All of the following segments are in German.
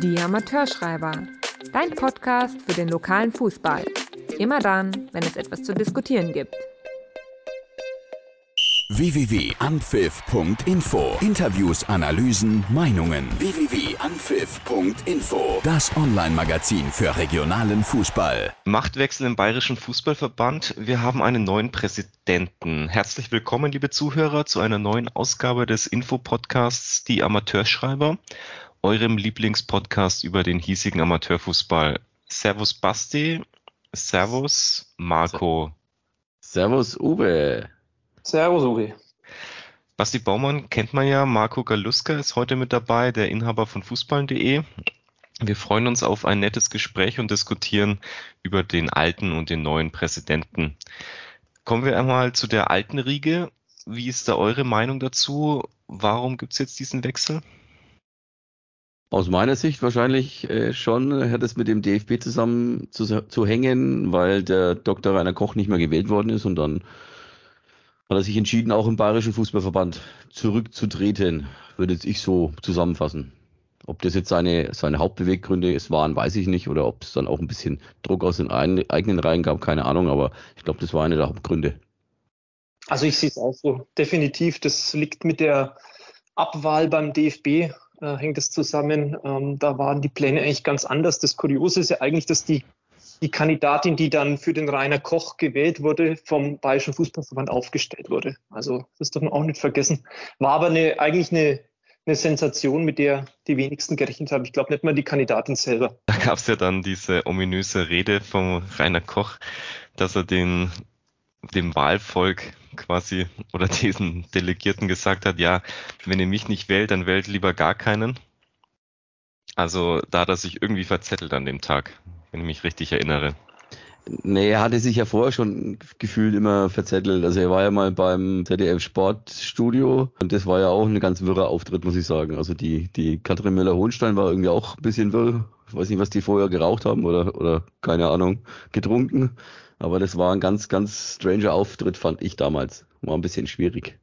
Die Amateurschreiber. Dein Podcast für den lokalen Fußball. Immer dann, wenn es etwas zu diskutieren gibt www.anpfiff.info. Interviews, Analysen, Meinungen. www.anpfiff.info. Das Online-Magazin für regionalen Fußball. Machtwechsel im Bayerischen Fußballverband. Wir haben einen neuen Präsidenten. Herzlich willkommen, liebe Zuhörer, zu einer neuen Ausgabe des Info-Podcasts Die Amateurschreiber, eurem Lieblingspodcast über den hiesigen Amateurfußball. Servus Basti. Servus Marco. Servus Uwe. Servus, Uri. Basti Baumann kennt man ja. Marco Galuska ist heute mit dabei, der Inhaber von Fußball.de. Wir freuen uns auf ein nettes Gespräch und diskutieren über den alten und den neuen Präsidenten. Kommen wir einmal zu der alten Riege. Wie ist da eure Meinung dazu? Warum gibt es jetzt diesen Wechsel? Aus meiner Sicht wahrscheinlich äh, schon hat es mit dem DFB zusammen zu, zu hängen, weil der Dr. Rainer Koch nicht mehr gewählt worden ist und dann hat er sich entschieden, auch im Bayerischen Fußballverband zurückzutreten, würde ich so zusammenfassen. Ob das jetzt seine, seine Hauptbeweggründe es waren, weiß ich nicht, oder ob es dann auch ein bisschen Druck aus den eigenen Reihen gab, keine Ahnung, aber ich glaube, das war eine der Hauptgründe. Also ich sehe es auch so, definitiv. Das liegt mit der Abwahl beim DFB, äh, hängt es zusammen. Ähm, da waren die Pläne eigentlich ganz anders. Das Kuriose ist ja eigentlich, dass die die Kandidatin, die dann für den Rainer Koch gewählt wurde, vom Bayerischen Fußballverband aufgestellt wurde. Also das darf man auch nicht vergessen. War aber eine, eigentlich eine, eine Sensation, mit der die wenigsten gerechnet haben. Ich glaube nicht mal die Kandidatin selber. Da gab es ja dann diese ominöse Rede vom Rainer Koch, dass er den, dem Wahlvolk quasi oder diesen Delegierten gesagt hat, ja, wenn ihr mich nicht wählt, dann wählt lieber gar keinen. Also da hat er sich irgendwie verzettelt an dem Tag wenn ich mich richtig erinnere. Nee, er hatte sich ja vorher schon gefühlt immer verzettelt. Also er war ja mal beim ZDF Sportstudio und das war ja auch ein ganz wirrer Auftritt, muss ich sagen. Also die, die Katrin Müller-Hohenstein war irgendwie auch ein bisschen wirr. Ich weiß nicht, was die vorher geraucht haben oder, oder keine Ahnung, getrunken. Aber das war ein ganz, ganz stranger Auftritt, fand ich damals. War ein bisschen schwierig.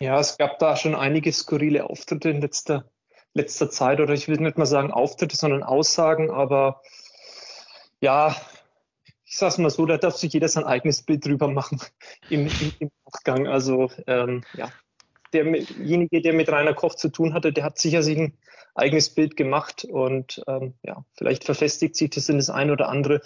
Ja, es gab da schon einige skurrile Auftritte in letzter, letzter Zeit. Oder ich will nicht mal sagen Auftritte, sondern Aussagen. Aber ja, ich sag's mal so, da darf sich jeder sein eigenes Bild drüber machen im, im, im Nachgang. Also ähm, ja, derjenige, der mit Rainer Koch zu tun hatte, der hat sicher sich ein eigenes Bild gemacht und ähm, ja, vielleicht verfestigt sich das in das eine oder andere.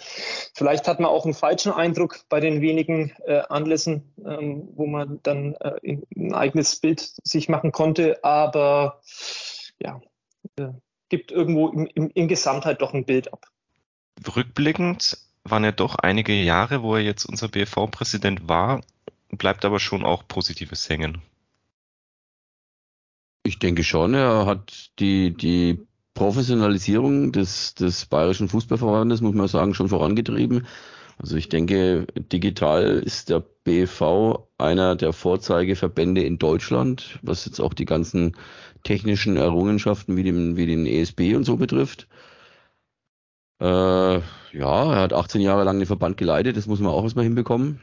Vielleicht hat man auch einen falschen Eindruck bei den wenigen äh, Anlässen, ähm, wo man dann äh, ein eigenes Bild sich machen konnte, aber ja, äh, gibt irgendwo im, im, in Gesamtheit doch ein Bild ab rückblickend waren ja doch einige Jahre, wo er jetzt unser BFV-Präsident war, bleibt aber schon auch Positives hängen. Ich denke schon, er hat die, die Professionalisierung des, des Bayerischen Fußballverbandes, muss man sagen, schon vorangetrieben. Also ich denke, digital ist der BFV einer der Vorzeigeverbände in Deutschland, was jetzt auch die ganzen technischen Errungenschaften wie den, wie den ESB und so betrifft. Äh, ja, er hat 18 Jahre lang den Verband geleitet, das muss man auch erstmal hinbekommen.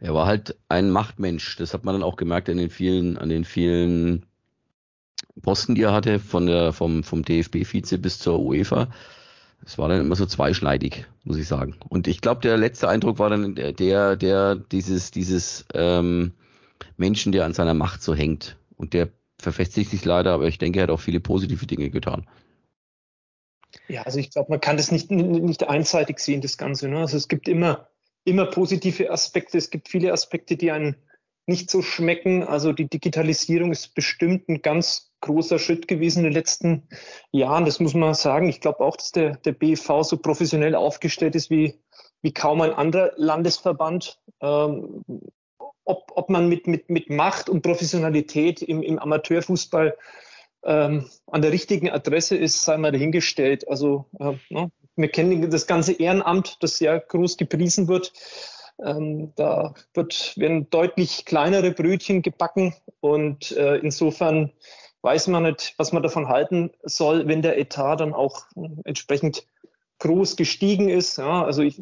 Er war halt ein Machtmensch, das hat man dann auch gemerkt an den vielen, an den vielen Posten, die er hatte, von der, vom, vom DFB-Vize bis zur UEFA. Es war dann immer so zweischneidig, muss ich sagen. Und ich glaube, der letzte Eindruck war dann der, der dieses, dieses ähm, Menschen, der an seiner Macht so hängt. Und der verfestigt sich leider, aber ich denke, er hat auch viele positive Dinge getan. Ja, also ich glaube, man kann das nicht, nicht einseitig sehen, das Ganze. Ne? Also es gibt immer, immer positive Aspekte. Es gibt viele Aspekte, die einen nicht so schmecken. Also die Digitalisierung ist bestimmt ein ganz großer Schritt gewesen in den letzten Jahren. Das muss man sagen. Ich glaube auch, dass der, der BV so professionell aufgestellt ist wie, wie kaum ein anderer Landesverband. Ähm, ob, ob man mit, mit, mit Macht und Professionalität im, im Amateurfußball ähm, an der richtigen Adresse ist, sei mal dahingestellt. Also äh, ne? Wir kennen das ganze Ehrenamt, das sehr groß gepriesen wird. Ähm, da wird, werden deutlich kleinere Brötchen gebacken und äh, insofern weiß man nicht, was man davon halten soll, wenn der Etat dann auch entsprechend groß gestiegen ist. Ja, also ich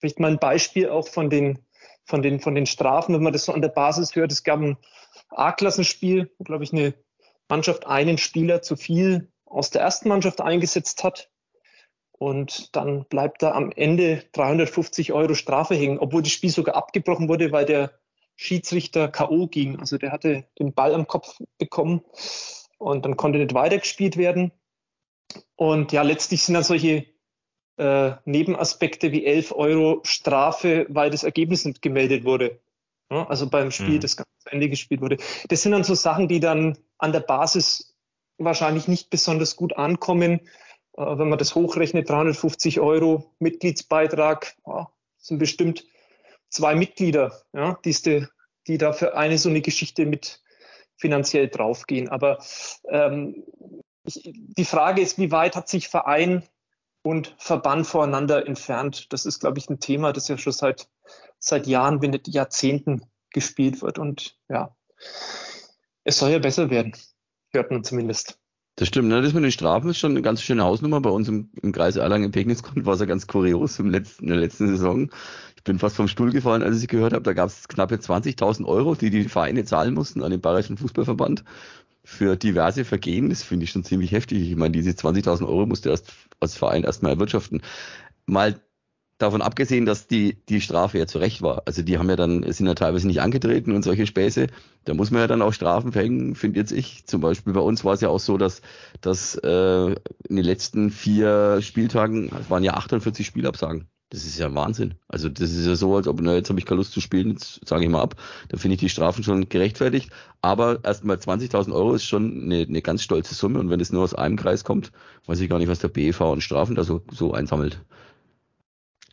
vielleicht mal ein Beispiel auch von den, von den, von den Strafen, wenn man das so an der Basis hört. Es gab ein A-Klassenspiel, glaube ich, eine Mannschaft einen Spieler zu viel aus der ersten Mannschaft eingesetzt hat. Und dann bleibt da am Ende 350 Euro Strafe hängen, obwohl das Spiel sogar abgebrochen wurde, weil der Schiedsrichter K.O. ging. Also der hatte den Ball am Kopf bekommen und dann konnte nicht weitergespielt werden. Und ja, letztlich sind dann solche äh, Nebenaspekte wie 11 Euro Strafe, weil das Ergebnis nicht gemeldet wurde. Ja, also beim Spiel, mhm. das ganz zu Ende gespielt wurde. Das sind dann so Sachen, die dann an der Basis wahrscheinlich nicht besonders gut ankommen. Äh, wenn man das hochrechnet, 350 Euro Mitgliedsbeitrag, ja, sind bestimmt zwei Mitglieder, ja, die, die da für eine so eine Geschichte mit finanziell draufgehen. Aber ähm, ich, die Frage ist, wie weit hat sich Verein und Verband voreinander entfernt? Das ist, glaube ich, ein Thema, das ja schon seit, seit Jahren, wenn nicht Jahrzehnten gespielt wird. Und ja, es soll ja besser werden, hört man zumindest. Das stimmt, ne? Das mit den Strafen ist schon eine ganz schöne Hausnummer. Bei uns im, im Kreis Erlangen-Pegnitz war es ja ganz kurios im letzten, in der letzten Saison. Ich bin fast vom Stuhl gefallen, als ich gehört habe, da gab es knappe 20.000 Euro, die die Vereine zahlen mussten an den Bayerischen Fußballverband für diverse Vergehen. Das finde ich schon ziemlich heftig. Ich meine, diese 20.000 Euro musste erst als Verein erstmal erwirtschaften. Mal davon abgesehen, dass die, die Strafe ja zu Recht war. Also die haben ja dann, sind ja teilweise nicht angetreten und solche Späße. Da muss man ja dann auch Strafen verhängen, finde jetzt ich. Zum Beispiel bei uns war es ja auch so, dass, dass äh, in den letzten vier Spieltagen, waren ja 48 Spielabsagen. Das ist ja Wahnsinn. Also das ist ja so, als ob, na, jetzt habe ich keine Lust zu spielen, jetzt sage ich mal ab. Da finde ich die Strafen schon gerechtfertigt. Aber erstmal 20.000 Euro ist schon eine, eine ganz stolze Summe. Und wenn es nur aus einem Kreis kommt, weiß ich gar nicht, was der BEV an Strafen da so, so einsammelt.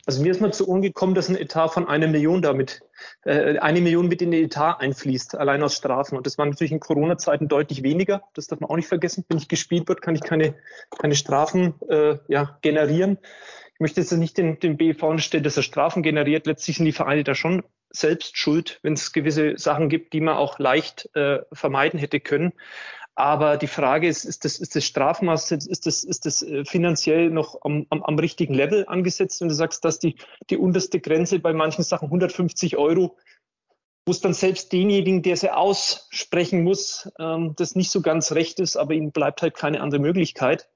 Also mir ist mal zu Ohren gekommen, dass ein Etat von einer Million damit, äh, eine Million mit in den Etat einfließt, allein aus Strafen. Und das war natürlich in Corona-Zeiten deutlich weniger. Das darf man auch nicht vergessen. Wenn ich gespielt wird, kann ich keine, keine Strafen äh, ja, generieren. Ich möchte jetzt nicht den, den BV unterstellen, dass er Strafen generiert. Letztlich sind die Vereine da schon selbst schuld, wenn es gewisse Sachen gibt, die man auch leicht äh, vermeiden hätte können. Aber die Frage ist, ist das, ist das Strafmaß, ist das, ist das äh, finanziell noch am, am, am richtigen Level angesetzt? Wenn du sagst, dass die, die unterste Grenze bei manchen Sachen 150 Euro, wo es dann selbst denjenigen, der sie aussprechen muss, ähm, das nicht so ganz recht ist, aber ihnen bleibt halt keine andere Möglichkeit.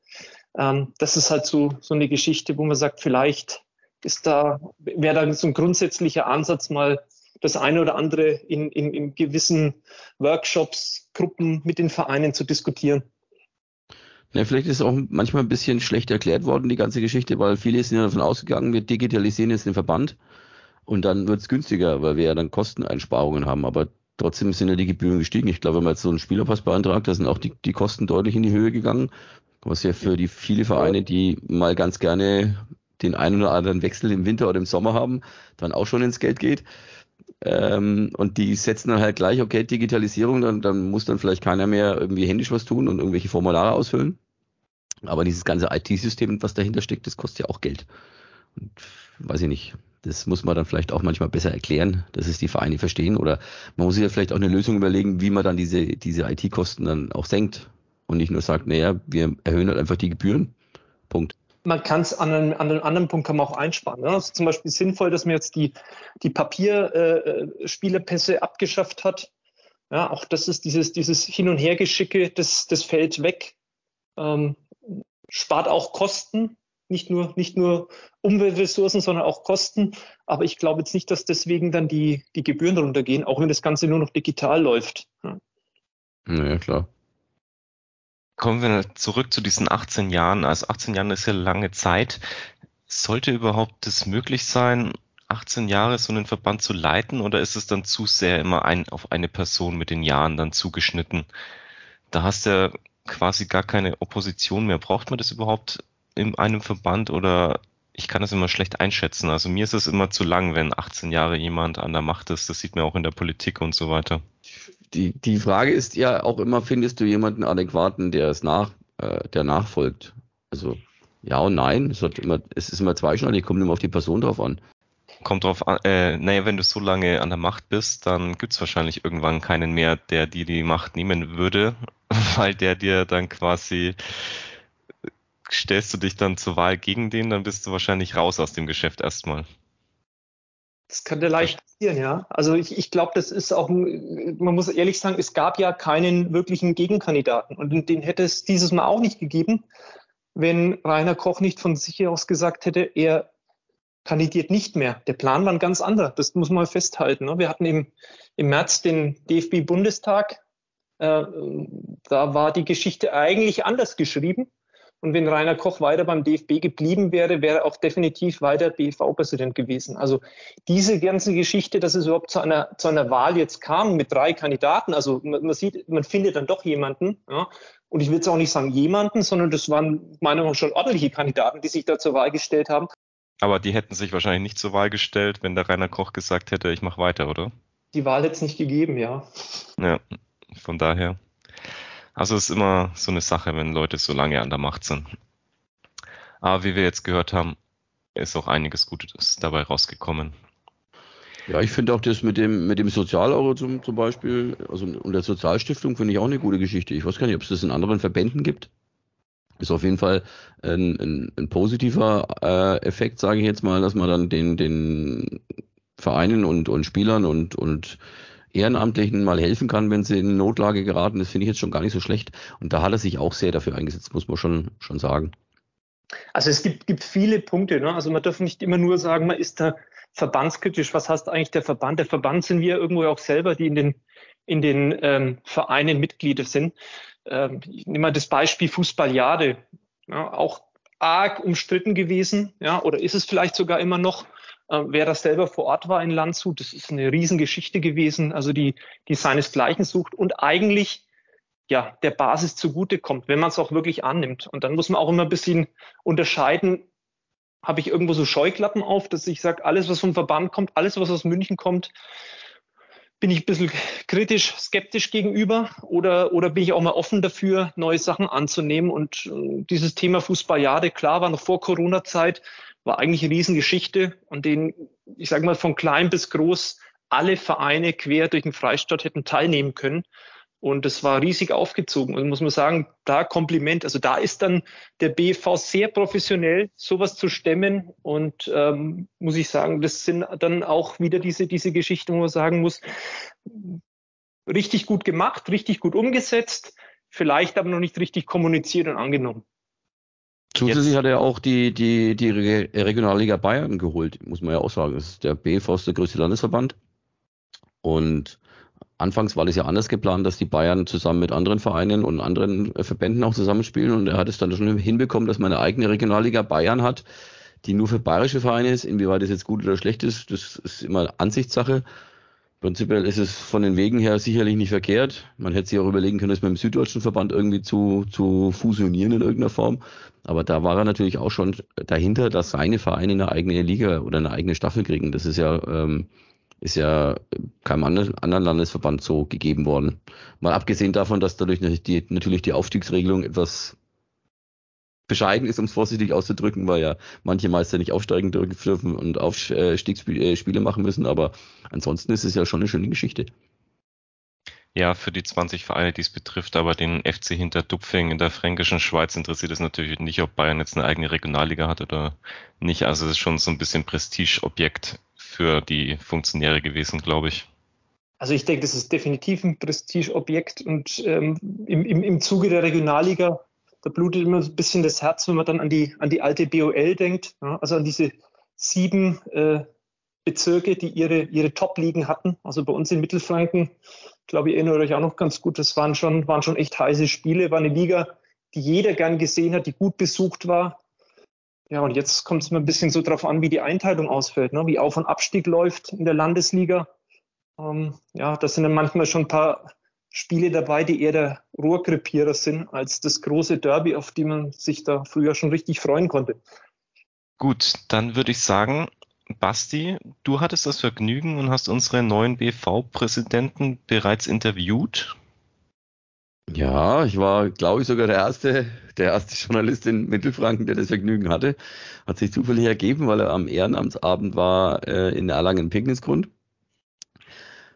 Ähm, das ist halt so, so eine Geschichte, wo man sagt, vielleicht ist da, wäre da so ein grundsätzlicher Ansatz mal das eine oder andere in, in, in gewissen Workshops, Gruppen mit den Vereinen zu diskutieren. Ja, vielleicht ist auch manchmal ein bisschen schlecht erklärt worden, die ganze Geschichte, weil viele sind ja davon ausgegangen, wir digitalisieren jetzt den Verband und dann wird es günstiger, weil wir ja dann Kosteneinsparungen haben. Aber trotzdem sind ja die Gebühren gestiegen. Ich glaube, wenn man jetzt so einen Spielerpass beantragt, da sind auch die, die Kosten deutlich in die Höhe gegangen. Was ja für die viele Vereine, die mal ganz gerne den einen oder anderen Wechsel im Winter oder im Sommer haben, dann auch schon ins Geld geht. Ähm, und die setzen dann halt gleich, okay, Digitalisierung, dann, dann muss dann vielleicht keiner mehr irgendwie händisch was tun und irgendwelche Formulare ausfüllen. Aber dieses ganze IT-System, was dahinter steckt, das kostet ja auch Geld. Und weiß ich nicht. Das muss man dann vielleicht auch manchmal besser erklären, dass es die Vereine verstehen. Oder man muss sich ja vielleicht auch eine Lösung überlegen, wie man dann diese, diese IT-Kosten dann auch senkt. Und nicht nur sagt, naja, wir erhöhen halt einfach die Gebühren. Punkt man kann es an einem, an einem anderen Punkt kann man auch einsparen. Ne? Ist zum Beispiel sinnvoll, dass man jetzt die, die Papierspielerpässe äh, abgeschafft hat. Ja, auch das ist dieses, dieses Hin- und Hergeschicke, das, das fällt weg. Ähm, spart auch Kosten, nicht nur, nicht nur Umweltressourcen, sondern auch Kosten. Aber ich glaube jetzt nicht, dass deswegen dann die, die Gebühren runtergehen, auch wenn das Ganze nur noch digital läuft. Ja, ja klar. Kommen wir zurück zu diesen 18 Jahren. Also 18 Jahre ist ja lange Zeit. Sollte überhaupt das möglich sein, 18 Jahre so einen Verband zu leiten oder ist es dann zu sehr immer ein, auf eine Person mit den Jahren dann zugeschnitten? Da hast du ja quasi gar keine Opposition mehr. Braucht man das überhaupt in einem Verband oder ich kann das immer schlecht einschätzen. Also mir ist es immer zu lang, wenn 18 Jahre jemand an der Macht ist. Das sieht man auch in der Politik und so weiter die, die Frage ist ja auch immer, findest du jemanden adäquaten, der es nach, äh, der nachfolgt? Also ja und nein. Es, hat immer, es ist immer zweischneidig, kommt immer auf die Person drauf an. Kommt drauf an, äh, naja, wenn du so lange an der Macht bist, dann gibt es wahrscheinlich irgendwann keinen mehr, der dir die Macht nehmen würde, weil der dir dann quasi stellst du dich dann zur Wahl gegen den, dann bist du wahrscheinlich raus aus dem Geschäft erstmal. Das könnte leicht passieren, ja. Also ich, ich glaube, das ist auch, man muss ehrlich sagen, es gab ja keinen wirklichen Gegenkandidaten und den hätte es dieses Mal auch nicht gegeben, wenn Rainer Koch nicht von sich aus gesagt hätte, er kandidiert nicht mehr. Der Plan war ein ganz anderer, das muss man festhalten. Ne? Wir hatten im, im März den DFB-Bundestag, äh, da war die Geschichte eigentlich anders geschrieben. Und wenn Rainer Koch weiter beim DFB geblieben wäre, wäre er auch definitiv weiter BV-Präsident gewesen. Also diese ganze Geschichte, dass es überhaupt zu einer, zu einer Wahl jetzt kam mit drei Kandidaten, also man, man sieht, man findet dann doch jemanden. Ja, und ich will jetzt auch nicht sagen jemanden, sondern das waren meiner Meinung nach schon ordentliche Kandidaten, die sich da zur Wahl gestellt haben. Aber die hätten sich wahrscheinlich nicht zur Wahl gestellt, wenn der Rainer Koch gesagt hätte, ich mache weiter, oder? Die Wahl hätte es nicht gegeben, ja. Ja, von daher. Also es ist immer so eine Sache, wenn Leute so lange an der Macht sind. Aber wie wir jetzt gehört haben, ist auch einiges Gutes dabei rausgekommen. Ja, ich finde auch das mit dem, mit dem Sozialeuro zum, zum Beispiel, also und der Sozialstiftung finde ich auch eine gute Geschichte. Ich weiß gar nicht, ob es das in anderen Verbänden gibt. Ist auf jeden Fall ein, ein, ein positiver äh, Effekt, sage ich jetzt mal, dass man dann den, den Vereinen und, und Spielern und, und Ehrenamtlichen mal helfen kann, wenn sie in Notlage geraten. Das finde ich jetzt schon gar nicht so schlecht. Und da hat er sich auch sehr dafür eingesetzt, muss man schon, schon sagen. Also es gibt, gibt viele Punkte. Ne? Also man darf nicht immer nur sagen, man ist da verbandskritisch. Was heißt eigentlich der Verband? Der Verband sind wir irgendwo auch selber, die in den, in den ähm, Vereinen Mitglieder sind. Ähm, ich nehme mal das Beispiel Fußballjade. Ja, auch arg umstritten gewesen, ja, oder ist es vielleicht sogar immer noch? Äh, wer das selber vor Ort war in Landshut, das ist eine Riesengeschichte gewesen, also die, die seinesgleichen sucht und eigentlich ja der Basis zugutekommt, wenn man es auch wirklich annimmt. Und dann muss man auch immer ein bisschen unterscheiden, habe ich irgendwo so Scheuklappen auf, dass ich sage, alles, was vom Verband kommt, alles, was aus München kommt, bin ich ein bisschen kritisch, skeptisch gegenüber oder, oder bin ich auch mal offen dafür, neue Sachen anzunehmen? Und äh, dieses Thema Fußballjahre, klar, war noch vor Corona-Zeit, war eigentlich eine Riesengeschichte, an denen, ich sage mal, von klein bis groß alle Vereine quer durch den Freistaat hätten teilnehmen können. Und das war riesig aufgezogen. Und muss man sagen, da Kompliment. Also da ist dann der BV sehr professionell, sowas zu stemmen. Und ähm, muss ich sagen, das sind dann auch wieder diese, diese Geschichten, wo man sagen muss, richtig gut gemacht, richtig gut umgesetzt, vielleicht aber noch nicht richtig kommuniziert und angenommen. Zusätzlich Jetzt. hat er auch die, die, die Regionalliga Bayern geholt, muss man ja auch sagen. Das ist der BV ist der größte Landesverband. Und anfangs war das ja anders geplant, dass die Bayern zusammen mit anderen Vereinen und anderen Verbänden auch zusammenspielen. Und er hat es dann schon hinbekommen, dass man eine eigene Regionalliga Bayern hat, die nur für bayerische Vereine ist. Inwieweit das jetzt gut oder schlecht ist, das ist immer Ansichtssache. Prinzipiell ist es von den Wegen her sicherlich nicht verkehrt. Man hätte sich auch überlegen können, es mit dem Süddeutschen Verband irgendwie zu, zu fusionieren in irgendeiner Form. Aber da war er natürlich auch schon dahinter, dass seine Vereine eine eigene Liga oder eine eigene Staffel kriegen. Das ist ja, ähm, ist ja keinem anderen Landesverband so gegeben worden. Mal abgesehen davon, dass dadurch die, natürlich die Aufstiegsregelung etwas bescheiden ist, um es vorsichtig auszudrücken, weil ja manche Meister nicht aufsteigen dürfen und Aufstiegsspiele machen müssen, aber ansonsten ist es ja schon eine schöne Geschichte. Ja, für die 20 Vereine, die es betrifft, aber den FC hinter Dupfing in der fränkischen Schweiz interessiert es natürlich nicht, ob Bayern jetzt eine eigene Regionalliga hat oder nicht. Also es ist schon so ein bisschen Prestigeobjekt für die Funktionäre gewesen, glaube ich. Also ich denke, das ist definitiv ein Prestigeobjekt und ähm, im, im, im Zuge der Regionalliga da blutet immer ein bisschen das Herz, wenn man dann an die, an die alte BOL denkt, ja, also an diese sieben äh, Bezirke, die ihre, ihre Top-Ligen hatten. Also bei uns in Mittelfranken, glaube ich, erinnere euch auch noch ganz gut, das waren schon, waren schon echt heiße Spiele, war eine Liga, die jeder gern gesehen hat, die gut besucht war. Ja, und jetzt kommt es mir ein bisschen so drauf an, wie die Einteilung ausfällt, ne? wie Auf- und Abstieg läuft in der Landesliga. Ähm, ja, das sind dann manchmal schon ein paar Spiele dabei, die eher der Rohrkrepierer sind, als das große Derby, auf die man sich da früher schon richtig freuen konnte. Gut, dann würde ich sagen, Basti, du hattest das Vergnügen und hast unsere neuen BV-Präsidenten bereits interviewt. Ja, ich war, glaube ich, sogar der erste, der erste Journalist in Mittelfranken, der das Vergnügen hatte. Hat sich zufällig ergeben, weil er am Ehrenamtsabend war äh, in Erlangen-Picknisgrund.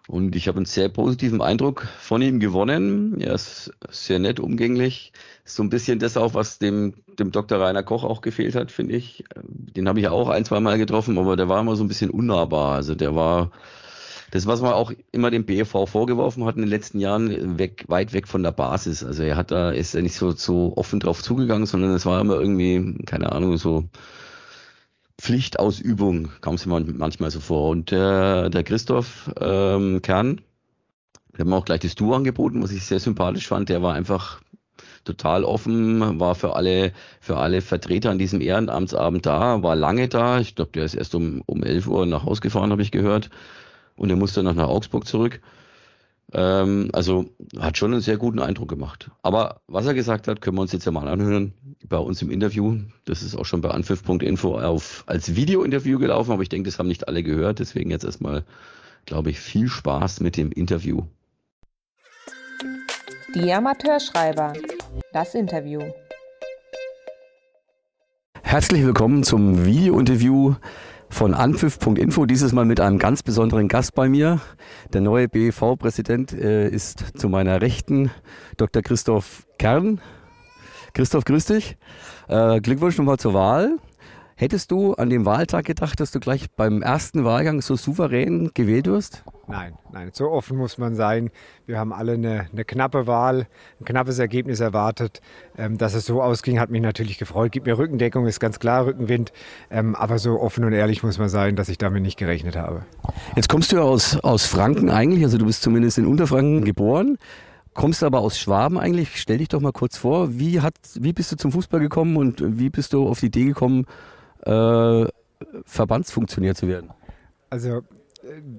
Und ich habe einen sehr positiven Eindruck von ihm gewonnen. Er ist sehr nett, umgänglich. So ein bisschen das auch, was dem, dem Dr. Rainer Koch auch gefehlt hat, finde ich. Den habe ich ja auch ein, zwei Mal getroffen, aber der war immer so ein bisschen unnahbar. Also der war, das, was man auch immer dem BFV vorgeworfen hat in den letzten Jahren, weg, weit weg von der Basis. Also er hat da, ist ja nicht so, so offen drauf zugegangen, sondern es war immer irgendwie, keine Ahnung, so, Pflichtausübung kam es mir manchmal so vor. Und der, der Christoph ähm, Kern, der hat mir auch gleich das Du angeboten, was ich sehr sympathisch fand. Der war einfach total offen, war für alle, für alle Vertreter an diesem Ehrenamtsabend da, war lange da. Ich glaube, der ist erst um, um 11 Uhr nach Hause gefahren, habe ich gehört. Und er musste noch nach Augsburg zurück. Ähm, also hat schon einen sehr guten Eindruck gemacht. Aber was er gesagt hat, können wir uns jetzt ja mal anhören bei uns im Interview. Das ist auch schon bei anpfiff.info auf, als Video-Interview gelaufen, aber ich denke, das haben nicht alle gehört. Deswegen jetzt erstmal, glaube ich, viel Spaß mit dem Interview. Die Amateurschreiber. Das Interview. Herzlich willkommen zum Video-Interview von anpfiff.info, dieses Mal mit einem ganz besonderen Gast bei mir. Der neue BEV-Präsident äh, ist zu meiner Rechten Dr. Christoph Kern. Christoph, grüß dich. Äh, Glückwunsch nochmal zur Wahl. Hättest du an dem Wahltag gedacht, dass du gleich beim ersten Wahlgang so souverän gewählt wirst? Nein, nein, so offen muss man sein. Wir haben alle eine, eine knappe Wahl, ein knappes Ergebnis erwartet. Ähm, dass es so ausging, hat mich natürlich gefreut. Gibt mir Rückendeckung, ist ganz klar Rückenwind. Ähm, aber so offen und ehrlich muss man sein, dass ich damit nicht gerechnet habe. Jetzt kommst du ja aus, aus Franken eigentlich, also du bist zumindest in Unterfranken geboren kommst aber aus Schwaben eigentlich. Stell dich doch mal kurz vor, wie, hat, wie bist du zum Fußball gekommen und wie bist du auf die Idee gekommen, äh, Verbandsfunktionär zu werden? Also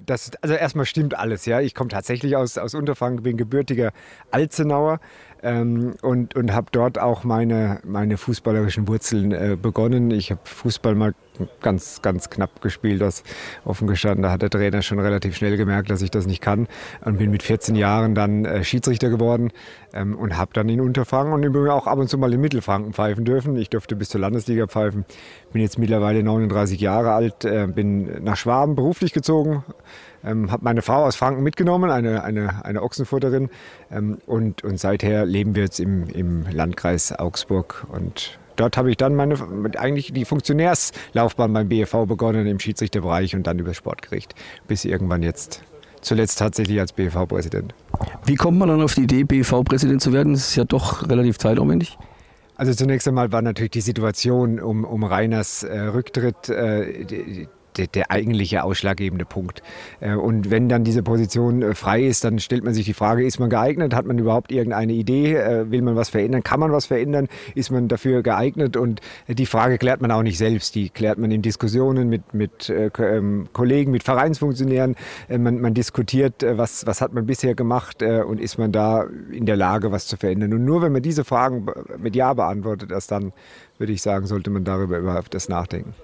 das, also erstmal stimmt alles, ja. Ich komme tatsächlich aus, aus Unterfranken, bin gebürtiger Alzenauer ähm, und, und habe dort auch meine, meine fußballerischen Wurzeln äh, begonnen. Ich habe Fußball mal ganz, ganz knapp gespielt, das offen gestanden. Da hat der Trainer schon relativ schnell gemerkt, dass ich das nicht kann und bin mit 14 Jahren dann äh, Schiedsrichter geworden ähm, und habe dann in Unterfranken und übrigens auch ab und zu mal in Mittelfranken pfeifen dürfen. Ich durfte bis zur Landesliga pfeifen, bin jetzt mittlerweile 39 Jahre alt, äh, bin nach Schwaben beruflich gezogen, ähm, habe meine Frau aus Franken mitgenommen, eine, eine, eine Ochsenfutterin. Ähm, und, und seither leben wir jetzt im, im Landkreis Augsburg. Und dort habe ich dann meine, eigentlich die Funktionärslaufbahn beim BFV begonnen, im Schiedsrichterbereich und dann über Sportgericht, bis irgendwann jetzt zuletzt tatsächlich als BFV-Präsident. Wie kommt man dann auf die Idee, BFV-Präsident zu werden? Das ist ja doch relativ zeitaufwendig. Also zunächst einmal war natürlich die Situation um, um Reiners äh, Rücktritt, äh, die, der, der, eigentliche ausschlaggebende Punkt. Äh, und wenn dann diese Position äh, frei ist, dann stellt man sich die Frage, ist man geeignet? Hat man überhaupt irgendeine Idee? Äh, will man was verändern? Kann man was verändern? Ist man dafür geeignet? Und die Frage klärt man auch nicht selbst. Die klärt man in Diskussionen mit, mit ähm, Kollegen, mit Vereinsfunktionären. Man, man diskutiert, was, was hat man bisher gemacht und ist man da in der Lage, was zu verändern? Und nur wenn man diese Fragen mit Ja beantwortet, erst dann würde ich sagen, sollte man darüber überhaupt das nachdenken.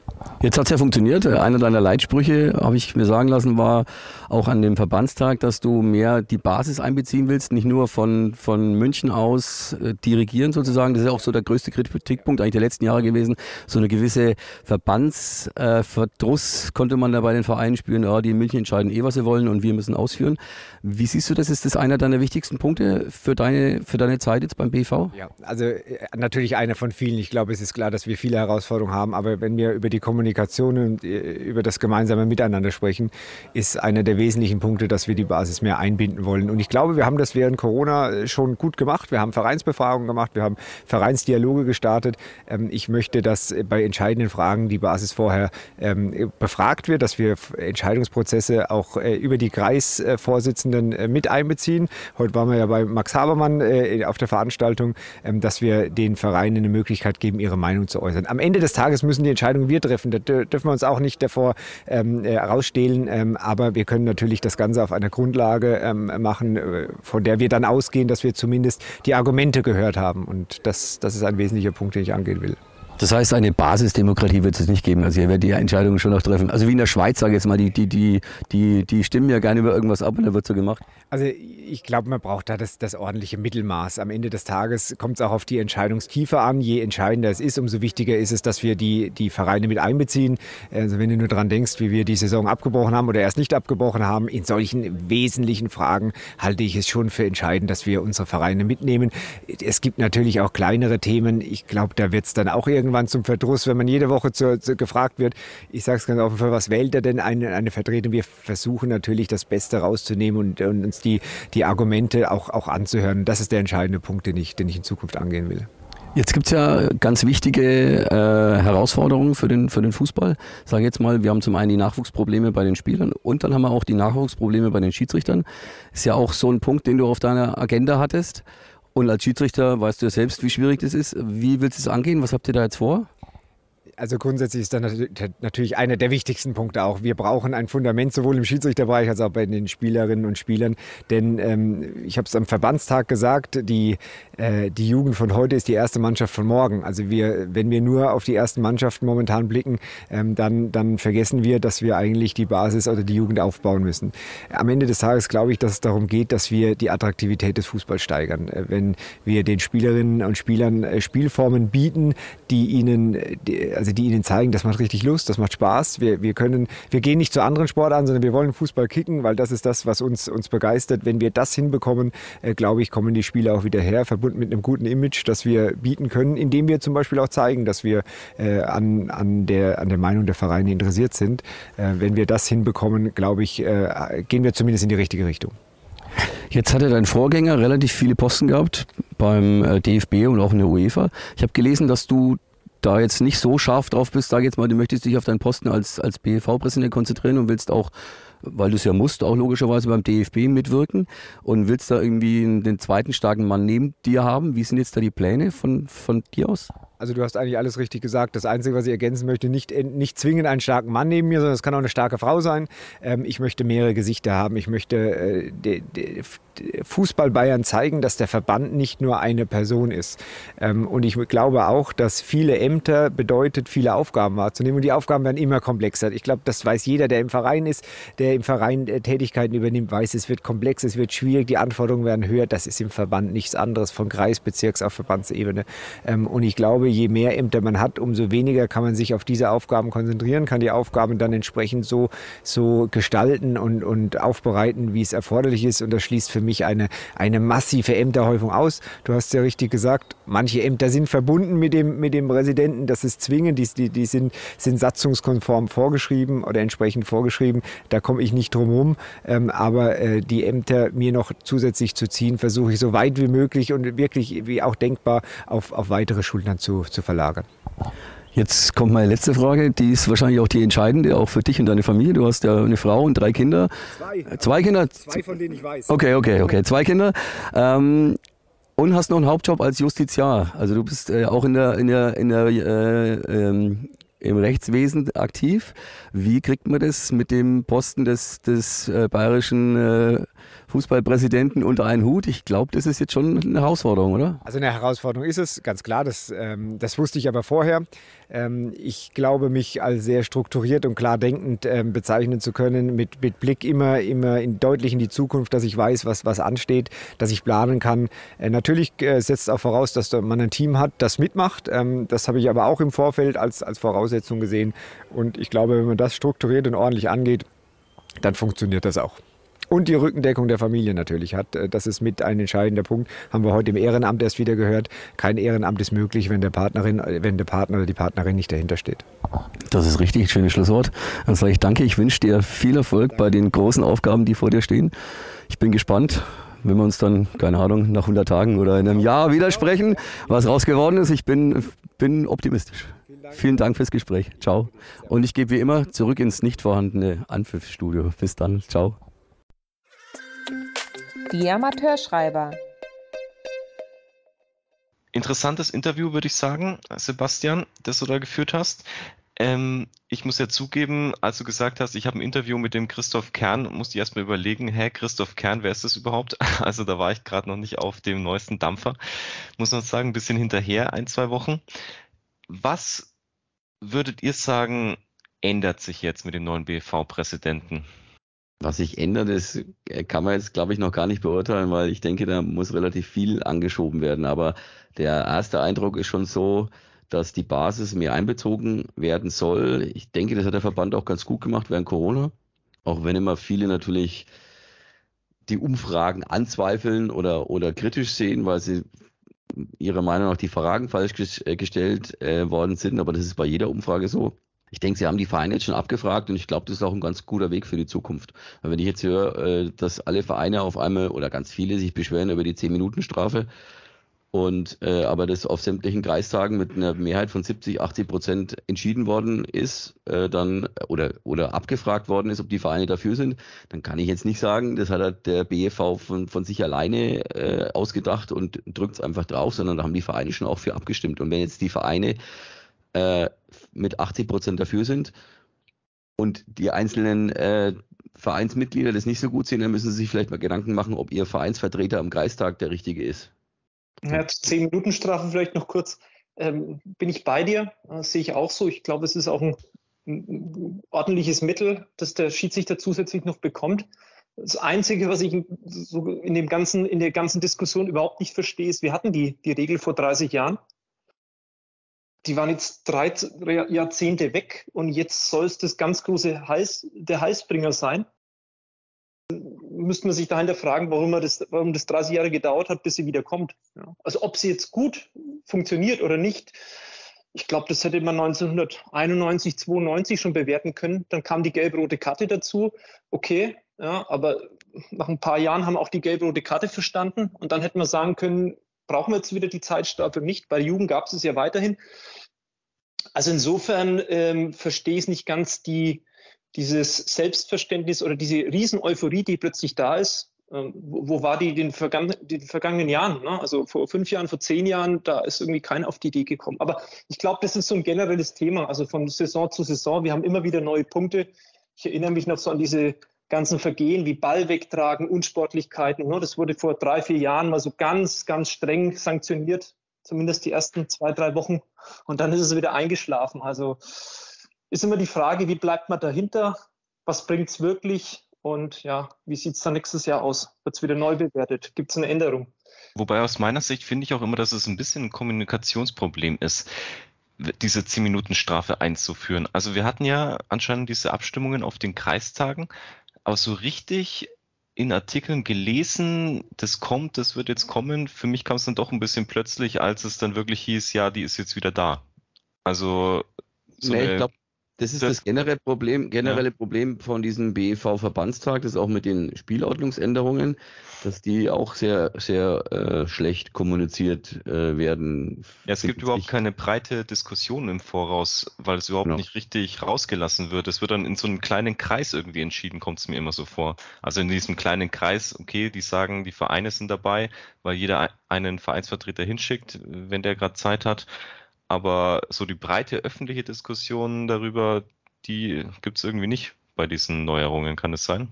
Jetzt hat es ja funktioniert. Einer deiner Leitsprüche, habe ich mir sagen lassen, war auch an dem Verbandstag, dass du mehr die Basis einbeziehen willst, nicht nur von, von München aus äh, dirigieren sozusagen. Das ist ja auch so der größte Kritikpunkt eigentlich der letzten Jahre gewesen. So eine gewisse Verbandsverdruss äh, konnte man da bei den Vereinen spüren. Ja, die in München entscheiden eh, was sie wollen und wir müssen ausführen. Wie siehst du das? Ist das einer deiner wichtigsten Punkte für deine, für deine Zeit jetzt beim BV? Ja, also äh, natürlich einer von vielen. Ich glaube, es ist ist klar, dass wir viele Herausforderungen haben, aber wenn wir über die Kommunikation und äh, über das gemeinsame Miteinander sprechen, ist einer der wesentlichen Punkte, dass wir die Basis mehr einbinden wollen. Und ich glaube, wir haben das während Corona äh, schon gut gemacht. Wir haben Vereinsbefragungen gemacht, wir haben Vereinsdialoge gestartet. Ähm, ich möchte, dass bei entscheidenden Fragen die Basis vorher ähm, befragt wird, dass wir Entscheidungsprozesse auch äh, über die Kreisvorsitzenden mit einbeziehen. Heute waren wir ja bei Max Habermann auf der Veranstaltung, ähm, dass wir den Vereinen eine Möglichkeit geben, ihre ihre Meinung zu äußern. Am Ende des Tages müssen die Entscheidungen wir treffen. Da dürfen wir uns auch nicht davor ähm, äh, rausstehlen. Ähm, aber wir können natürlich das Ganze auf einer Grundlage ähm, machen, äh, von der wir dann ausgehen, dass wir zumindest die Argumente gehört haben. Und das, das ist ein wesentlicher Punkt, den ich angehen will. Das heißt, eine Basisdemokratie wird es nicht geben. Also ihr werdet die Entscheidungen schon noch treffen. Also wie in der Schweiz, sage ich jetzt mal, die, die, die, die, die stimmen ja gerne über irgendwas ab und dann wird so gemacht. Also ich glaube, man braucht da das, das ordentliche Mittelmaß. Am Ende des Tages kommt es auch auf die Entscheidungstiefe an. Je entscheidender es ist, umso wichtiger ist es, dass wir die, die Vereine mit einbeziehen. Also wenn du nur daran denkst, wie wir die Saison abgebrochen haben oder erst nicht abgebrochen haben, in solchen wesentlichen Fragen halte ich es schon für entscheidend, dass wir unsere Vereine mitnehmen. Es gibt natürlich auch kleinere Themen. Ich glaube, da wird es dann auch irgendwann zum Verdruss, wenn man jede Woche zu, zu gefragt wird. Ich sage es ganz offen, für was wählt er denn eine, eine Vertretung? Wir versuchen natürlich das Beste rauszunehmen und, und uns die, die Argumente auch, auch anzuhören. Das ist der entscheidende Punkt, den ich, den ich in Zukunft angehen will. Jetzt gibt es ja ganz wichtige äh, Herausforderungen für den, für den Fußball. Sage jetzt mal, wir haben zum einen die Nachwuchsprobleme bei den Spielern und dann haben wir auch die Nachwuchsprobleme bei den Schiedsrichtern. Ist ja auch so ein Punkt, den du auf deiner Agenda hattest. Und als Schiedsrichter weißt du ja selbst, wie schwierig das ist. Wie willst du es angehen? Was habt ihr da jetzt vor? Also grundsätzlich ist das natürlich einer der wichtigsten Punkte auch. Wir brauchen ein Fundament sowohl im Schiedsrichterbereich als auch bei den Spielerinnen und Spielern. Denn ähm, ich habe es am Verbandstag gesagt, die, äh, die Jugend von heute ist die erste Mannschaft von morgen. Also wir, wenn wir nur auf die ersten Mannschaften momentan blicken, ähm, dann, dann vergessen wir, dass wir eigentlich die Basis oder die Jugend aufbauen müssen. Am Ende des Tages glaube ich, dass es darum geht, dass wir die Attraktivität des Fußballs steigern. Äh, wenn wir den Spielerinnen und Spielern äh, Spielformen bieten, die ihnen, die, also also die ihnen zeigen, das macht richtig Lust, das macht Spaß. Wir, wir können, wir gehen nicht zu anderen Sportarten, sondern wir wollen Fußball kicken, weil das ist das, was uns, uns begeistert. Wenn wir das hinbekommen, äh, glaube ich, kommen die Spieler auch wieder her, verbunden mit einem guten Image, das wir bieten können, indem wir zum Beispiel auch zeigen, dass wir äh, an, an, der, an der Meinung der Vereine interessiert sind. Äh, wenn wir das hinbekommen, glaube ich, äh, gehen wir zumindest in die richtige Richtung. Jetzt hatte dein Vorgänger relativ viele Posten gehabt beim äh, DFB und auch in der UEFA. Ich habe gelesen, dass du da jetzt nicht so scharf drauf bist, sag jetzt mal, du möchtest dich auf deinen Posten als, als BEV-Präsident konzentrieren und willst auch, weil du es ja musst, auch logischerweise beim DFB mitwirken und willst da irgendwie den zweiten starken Mann neben dir haben. Wie sind jetzt da die Pläne von, von dir aus? Also du hast eigentlich alles richtig gesagt. Das Einzige, was ich ergänzen möchte, nicht, nicht zwingend einen starken Mann neben mir, sondern es kann auch eine starke Frau sein. Ähm, ich möchte mehrere Gesichter haben. Ich möchte äh, de, de, Fußball Bayern zeigen, dass der Verband nicht nur eine Person ist. Ähm, und ich glaube auch, dass viele Ämter bedeutet, viele Aufgaben wahrzunehmen. Und die Aufgaben werden immer komplexer. Ich glaube, das weiß jeder, der im Verein ist, der im Verein äh, Tätigkeiten übernimmt, weiß, es wird komplex, es wird schwierig, die Anforderungen werden höher. Das ist im Verband nichts anderes von Kreis, Bezirks auf Verbandsebene. Ähm, und ich glaube, glaube, je mehr Ämter man hat, umso weniger kann man sich auf diese Aufgaben konzentrieren, kann die Aufgaben dann entsprechend so, so gestalten und, und aufbereiten, wie es erforderlich ist. Und das schließt für mich eine, eine massive Ämterhäufung aus. Du hast ja richtig gesagt, manche Ämter sind verbunden mit dem, mit dem Präsidenten. Das ist zwingend. Die, die, die sind, sind satzungskonform vorgeschrieben oder entsprechend vorgeschrieben. Da komme ich nicht drum herum. Ähm, aber äh, die Ämter mir noch zusätzlich zu ziehen, versuche ich so weit wie möglich und wirklich wie auch denkbar auf, auf weitere Schultern zu zu, verlagern. Jetzt kommt meine letzte Frage, die ist wahrscheinlich auch die entscheidende, auch für dich und deine Familie. Du hast ja eine Frau und drei Kinder. Zwei. Zwei Kinder? Zwei, von denen ich weiß. Okay, okay, okay. Zwei Kinder. Ähm, und hast noch einen Hauptjob als Justiziar. Also du bist äh, auch in der, in der, in der äh, ähm, im Rechtswesen aktiv. Wie kriegt man das mit dem Posten des, des äh, bayerischen äh, Fußballpräsidenten unter einen Hut? Ich glaube, das ist jetzt schon eine Herausforderung, oder? Also eine Herausforderung ist es, ganz klar. Das, ähm, das wusste ich aber vorher. Ähm, ich glaube, mich als sehr strukturiert und klar denkend ähm, bezeichnen zu können, mit, mit Blick immer, immer in, deutlich in die Zukunft, dass ich weiß, was, was ansteht, dass ich planen kann. Äh, natürlich äh, setzt es auch voraus, dass man ein Team hat, das mitmacht. Ähm, das habe ich aber auch im Vorfeld als, als Voraussetzung gesehen. Und ich glaube, wenn man das strukturiert und ordentlich angeht, dann funktioniert das auch. Und die Rückendeckung der Familie natürlich hat. Äh, das ist mit ein entscheidender Punkt. Haben wir heute im Ehrenamt erst wieder gehört. Kein Ehrenamt ist möglich, wenn der Partnerin, äh, wenn der Partner oder die Partnerin nicht dahinter steht. Das ist richtig, schönes Schlusswort. Dann sage ich danke. Ich wünsche dir viel Erfolg bei den großen Aufgaben, die vor dir stehen. Ich bin gespannt, wenn wir uns dann, keine Ahnung, nach 100 Tagen oder in einem Jahr widersprechen, was raus geworden ist. Ich bin, bin optimistisch. Vielen Dank fürs Gespräch. Ciao. Und ich gebe wie immer zurück ins nicht vorhandene Anpfiffstudio. Bis dann. Ciao. Die Amateurschreiber. Interessantes Interview, würde ich sagen, Sebastian, das du da geführt hast. Ähm, ich muss ja zugeben, als du gesagt hast, ich habe ein Interview mit dem Christoph Kern, musste ich erstmal überlegen, hä, Christoph Kern, wer ist das überhaupt? Also da war ich gerade noch nicht auf dem neuesten Dampfer. Muss man sagen, ein bisschen hinterher, ein, zwei Wochen. was würdet ihr sagen, ändert sich jetzt mit dem neuen BV-Präsidenten? Was sich ändert, das kann man jetzt, glaube ich, noch gar nicht beurteilen, weil ich denke, da muss relativ viel angeschoben werden. Aber der erste Eindruck ist schon so, dass die Basis mehr einbezogen werden soll. Ich denke, das hat der Verband auch ganz gut gemacht während Corona. Auch wenn immer viele natürlich die Umfragen anzweifeln oder, oder kritisch sehen, weil sie ihrer Meinung nach die Fragen falsch äh, gestellt äh, worden sind. Aber das ist bei jeder Umfrage so. Ich denke, Sie haben die Vereine jetzt schon abgefragt und ich glaube, das ist auch ein ganz guter Weg für die Zukunft. Weil wenn ich jetzt höre, äh, dass alle Vereine auf einmal oder ganz viele sich beschweren über die 10-Minuten-Strafe, und äh, aber das auf sämtlichen Kreistagen mit einer Mehrheit von 70, 80 Prozent entschieden worden ist, äh, dann oder oder abgefragt worden ist, ob die Vereine dafür sind, dann kann ich jetzt nicht sagen, das hat der BEV von, von sich alleine äh, ausgedacht und drückt es einfach drauf, sondern da haben die Vereine schon auch für abgestimmt. Und wenn jetzt die Vereine äh, mit 80 Prozent dafür sind und die einzelnen äh, Vereinsmitglieder das nicht so gut sehen, dann müssen sie sich vielleicht mal Gedanken machen, ob ihr Vereinsvertreter am Kreistag der richtige ist. Ja, zehn Minuten Strafe vielleicht noch kurz. Ähm, bin ich bei dir? Das sehe ich auch so. Ich glaube, es ist auch ein, ein, ordentliches Mittel, das der Schiedsrichter zusätzlich noch bekommt. Das Einzige, was ich so in, dem ganzen, in der ganzen Diskussion überhaupt nicht verstehe, ist, wir hatten die, die Regel vor 30 Jahren. Die waren jetzt drei Jahrzehnte weg und jetzt soll es das ganz große Heiß, der Heißbringer sein müsste man sich dahinter fragen, warum, das, warum das 30 Jahre gedauert hat, bis sie wieder kommt. Ja. Also ob sie jetzt gut funktioniert oder nicht, ich glaube, das hätte man 1991, 92 schon bewerten können. Dann kam die gelb-rote Karte dazu. Okay, ja, aber nach ein paar Jahren haben auch die gelb-rote Karte verstanden. Und dann hätten wir sagen können, brauchen wir jetzt wieder die Zeitstrafe nicht. Bei Jugend gab es es ja weiterhin. Also insofern ähm, verstehe ich nicht ganz, die, dieses Selbstverständnis oder diese Riesen-Euphorie, die plötzlich da ist, ähm, wo, wo war die in den, vergangen, den vergangenen Jahren? Ne? Also vor fünf Jahren, vor zehn Jahren, da ist irgendwie keiner auf die Idee gekommen. Aber ich glaube, das ist so ein generelles Thema, also von Saison zu Saison. Wir haben immer wieder neue Punkte. Ich erinnere mich noch so an diese ganzen Vergehen wie Ball wegtragen, Unsportlichkeiten. Ne? Das wurde vor drei, vier Jahren mal so ganz, ganz streng sanktioniert, zumindest die ersten zwei, drei Wochen. Und dann ist es wieder eingeschlafen. Also ist immer die Frage, wie bleibt man dahinter? Was bringt es wirklich? Und ja, wie sieht es dann nächstes Jahr aus? Wird es wieder neu bewertet? Gibt es eine Änderung? Wobei aus meiner Sicht finde ich auch immer, dass es ein bisschen ein Kommunikationsproblem ist, diese 10-Minuten-Strafe einzuführen. Also wir hatten ja anscheinend diese Abstimmungen auf den Kreistagen, aber so richtig in Artikeln gelesen, das kommt, das wird jetzt kommen. Für mich kam es dann doch ein bisschen plötzlich, als es dann wirklich hieß, ja, die ist jetzt wieder da. Also so nee, ich glaube, das ist das, das generelle Problem, generelle ja. Problem von diesem BEV-Verbandstag, das auch mit den Spielordnungsänderungen, dass die auch sehr, sehr äh, schlecht kommuniziert äh, werden. Ja, es gibt überhaupt keine breite Diskussion im Voraus, weil es überhaupt genau. nicht richtig rausgelassen wird. Es wird dann in so einem kleinen Kreis irgendwie entschieden, kommt es mir immer so vor. Also in diesem kleinen Kreis, okay, die sagen, die Vereine sind dabei, weil jeder einen Vereinsvertreter hinschickt, wenn der gerade Zeit hat. Aber so die breite öffentliche Diskussion darüber, die gibt es irgendwie nicht bei diesen Neuerungen, kann es sein?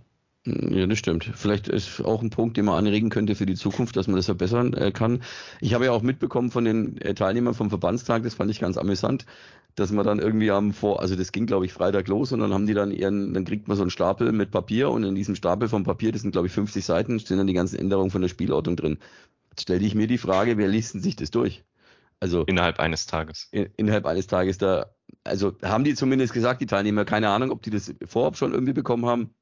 Ja, das stimmt. Vielleicht ist auch ein Punkt, den man anregen könnte für die Zukunft, dass man das verbessern äh, kann. Ich habe ja auch mitbekommen von den äh, Teilnehmern vom Verbandstag, das fand ich ganz amüsant, dass man dann irgendwie am Vor, also das ging glaube ich Freitag los und dann haben die dann ihren, dann kriegt man so einen Stapel mit Papier und in diesem Stapel vom Papier, das sind glaube ich 50 Seiten, stehen dann die ganzen Änderungen von der Spielordnung drin. Jetzt stelle ich mir die Frage, wer liest denn sich das durch? Also innerhalb eines Tages. In, innerhalb eines Tages da, also haben die zumindest gesagt, die Teilnehmer, keine Ahnung, ob die das vorab schon irgendwie bekommen haben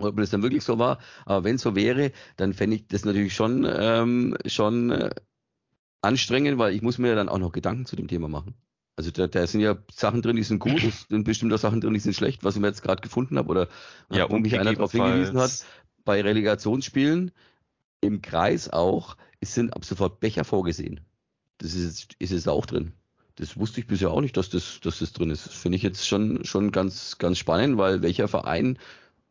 ob das dann wirklich so war. Aber wenn es so wäre, dann fände ich das natürlich schon, ähm, schon äh, anstrengend, weil ich muss mir dann auch noch Gedanken zu dem Thema machen. Also da, da sind ja Sachen drin, die sind gut, es sind bestimmt auch Sachen drin, die sind schlecht, was ich mir jetzt gerade gefunden habe oder ja, wo mich einer darauf hingewiesen hat. Bei Relegationsspielen im Kreis auch, es sind ab sofort Becher vorgesehen. Das ist, ist jetzt auch drin. Das wusste ich bisher auch nicht, dass das, dass das drin ist. Das finde ich jetzt schon, schon ganz, ganz spannend, weil welcher Verein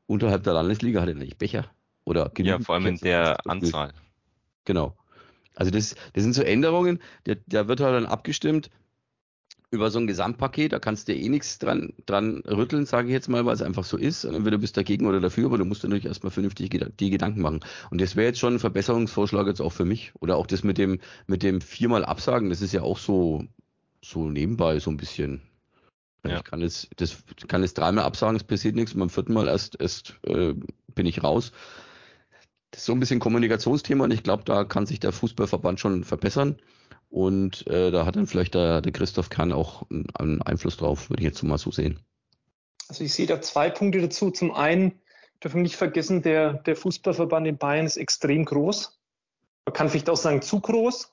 unterhalb der Landesliga hat denn nicht Becher? Oder ja, vor allem in der Anzahl. Genau. Also das, das sind so Änderungen, da wird halt dann abgestimmt, über so ein Gesamtpaket, da kannst du eh nichts dran, dran rütteln, sage ich jetzt mal, weil es einfach so ist. Entweder bist du dagegen oder dafür, aber du musst dir natürlich erstmal vernünftig die Gedanken machen. Und das wäre jetzt schon ein Verbesserungsvorschlag jetzt auch für mich. Oder auch das mit dem, mit dem viermal Absagen, das ist ja auch so, so nebenbei so ein bisschen. Ja. Ich kann es, das kann es dreimal absagen, es passiert nichts. Und beim vierten Mal erst, erst äh, bin ich raus. Das ist so ein bisschen Kommunikationsthema und ich glaube, da kann sich der Fußballverband schon verbessern. Und äh, da hat dann vielleicht der, der Christoph Kahn auch einen Einfluss drauf, würde ich jetzt mal so sehen. Also ich sehe da zwei Punkte dazu. Zum einen dürfen wir nicht vergessen, der, der Fußballverband in Bayern ist extrem groß. Man kann vielleicht auch sagen, zu groß.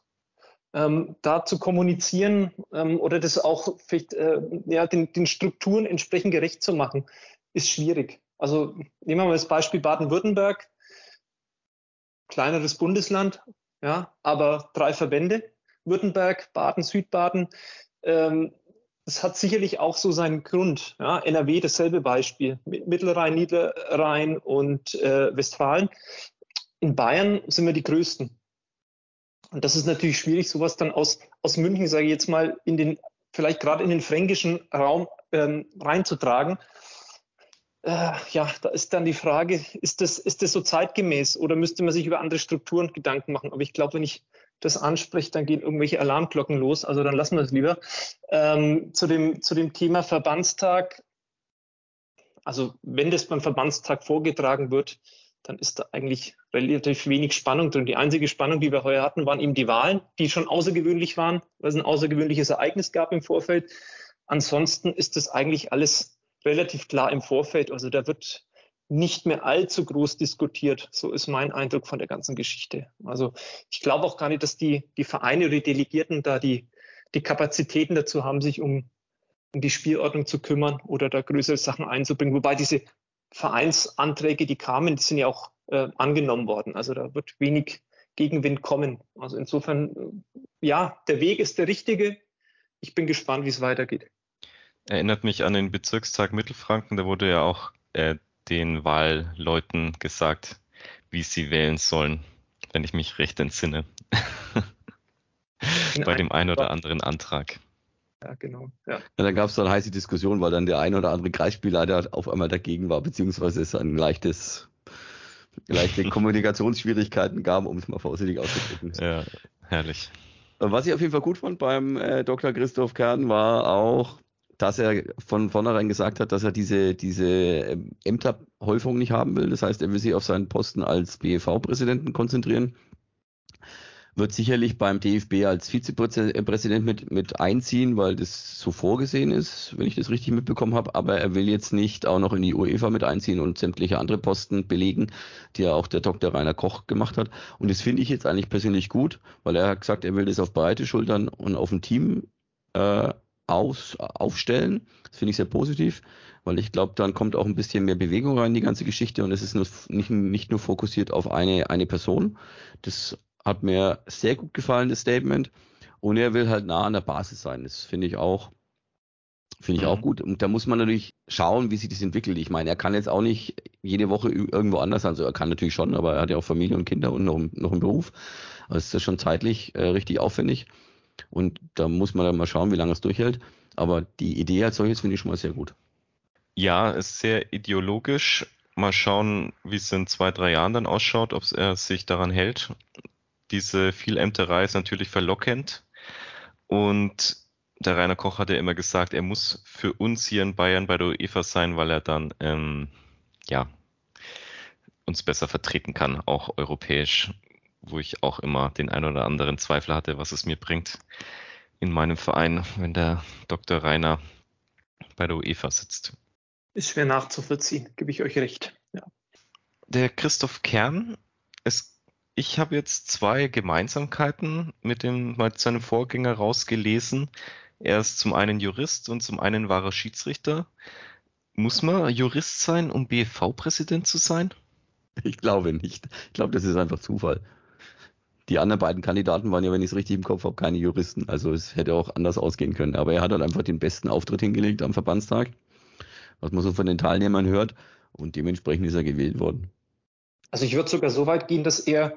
Ähm, da zu kommunizieren ähm, oder das auch vielleicht äh, ja, den, den Strukturen entsprechend gerecht zu machen, ist schwierig. Also nehmen wir mal das Beispiel Baden-Württemberg, kleineres Bundesland, ja, aber drei Verbände, Württemberg, Baden, Südbaden. Ähm, das hat sicherlich auch so seinen Grund. Ja, NRW dasselbe Beispiel, Mittelrhein, Niederrhein und äh, Westfalen. In Bayern sind wir die Größten. Und das ist natürlich schwierig, sowas dann aus, aus München, sage ich jetzt mal, in den, vielleicht gerade in den fränkischen Raum ähm, reinzutragen. Äh, ja, da ist dann die Frage, ist das, ist das so zeitgemäß oder müsste man sich über andere Strukturen Gedanken machen? Aber ich glaube, wenn ich das anspreche, dann gehen irgendwelche Alarmglocken los. Also dann lassen wir es lieber. Ähm, zu, dem, zu dem Thema Verbandstag. Also wenn das beim Verbandstag vorgetragen wird, dann ist da eigentlich relativ wenig Spannung drin. Die einzige Spannung, die wir heuer hatten, waren eben die Wahlen, die schon außergewöhnlich waren, weil es ein außergewöhnliches Ereignis gab im Vorfeld. Ansonsten ist das eigentlich alles relativ klar im Vorfeld. Also da wird nicht mehr allzu groß diskutiert. So ist mein Eindruck von der ganzen Geschichte. Also ich glaube auch gar nicht, dass die, die Vereine oder die Delegierten da die, die Kapazitäten dazu haben, sich um, um die Spielordnung zu kümmern oder da größere Sachen einzubringen. Wobei diese Vereinsanträge, die kamen, die sind ja auch äh, angenommen worden. Also da wird wenig Gegenwind kommen. Also insofern, äh, ja, der Weg ist der richtige. Ich bin gespannt, wie es weitergeht. Erinnert mich an den Bezirkstag Mittelfranken, da wurde ja auch äh, den Wahlleuten gesagt, wie sie wählen sollen, wenn ich mich recht entsinne. Bei dem einen oder anderen Antrag. Ja, genau. Ja. Ja, da gab es dann heiße Diskussion, weil dann der ein oder andere Kreisspielleiter auf einmal dagegen war, beziehungsweise es ein leichtes, leichte Kommunikationsschwierigkeiten gab, um es mal vorsichtig auszudrücken. Ja, herrlich. Was ich auf jeden Fall gut fand beim äh, Dr. Christoph Kern war auch, dass er von vornherein gesagt hat, dass er diese, diese ähm, Ämterhäufung nicht haben will. Das heißt, er will sich auf seinen Posten als BEV-Präsidenten konzentrieren. Wird sicherlich beim DFB als Vizepräsident mit, mit einziehen, weil das so vorgesehen ist, wenn ich das richtig mitbekommen habe. Aber er will jetzt nicht auch noch in die UEFA mit einziehen und sämtliche andere Posten belegen, die ja auch der Dr. Rainer Koch gemacht hat. Und das finde ich jetzt eigentlich persönlich gut, weil er hat gesagt, er will das auf breite Schultern und auf ein Team äh, aus, aufstellen. Das finde ich sehr positiv, weil ich glaube, dann kommt auch ein bisschen mehr Bewegung rein in die ganze Geschichte und es ist nur, nicht, nicht nur fokussiert auf eine, eine Person. Das hat mir sehr gut gefallen, das Statement. Und er will halt nah an der Basis sein. Das finde ich auch, finde ich mhm. auch gut. Und da muss man natürlich schauen, wie sich das entwickelt. Ich meine, er kann jetzt auch nicht jede Woche irgendwo anders sein. Also er kann natürlich schon, aber er hat ja auch Familie und Kinder und noch, noch einen Beruf. Also ist das schon zeitlich äh, richtig aufwendig. Und da muss man dann mal schauen, wie lange es durchhält. Aber die Idee als solches finde ich schon mal sehr gut. Ja, ist sehr ideologisch. Mal schauen, wie es in zwei, drei Jahren dann ausschaut, ob er sich daran hält. Diese Vielämterei ist natürlich verlockend. Und der Rainer Koch hat ja immer gesagt, er muss für uns hier in Bayern bei der UEFA sein, weil er dann ähm, ja uns besser vertreten kann, auch europäisch wo ich auch immer den ein oder anderen Zweifel hatte, was es mir bringt in meinem Verein, wenn der Dr. Rainer bei der UEFA sitzt. Ist schwer nachzuvollziehen, gebe ich euch recht. Ja. Der Christoph Kern, es, ich habe jetzt zwei Gemeinsamkeiten mit, dem, mit seinem Vorgänger rausgelesen. Er ist zum einen Jurist und zum einen wahrer Schiedsrichter. Muss man Jurist sein, um BFV-Präsident zu sein? Ich glaube nicht. Ich glaube, das ist einfach Zufall. Die anderen beiden Kandidaten waren ja, wenn ich es richtig im Kopf habe, keine Juristen. Also es hätte auch anders ausgehen können. Aber er hat halt einfach den besten Auftritt hingelegt am Verbandstag, was man so von den Teilnehmern hört. Und dementsprechend ist er gewählt worden. Also ich würde sogar so weit gehen, dass er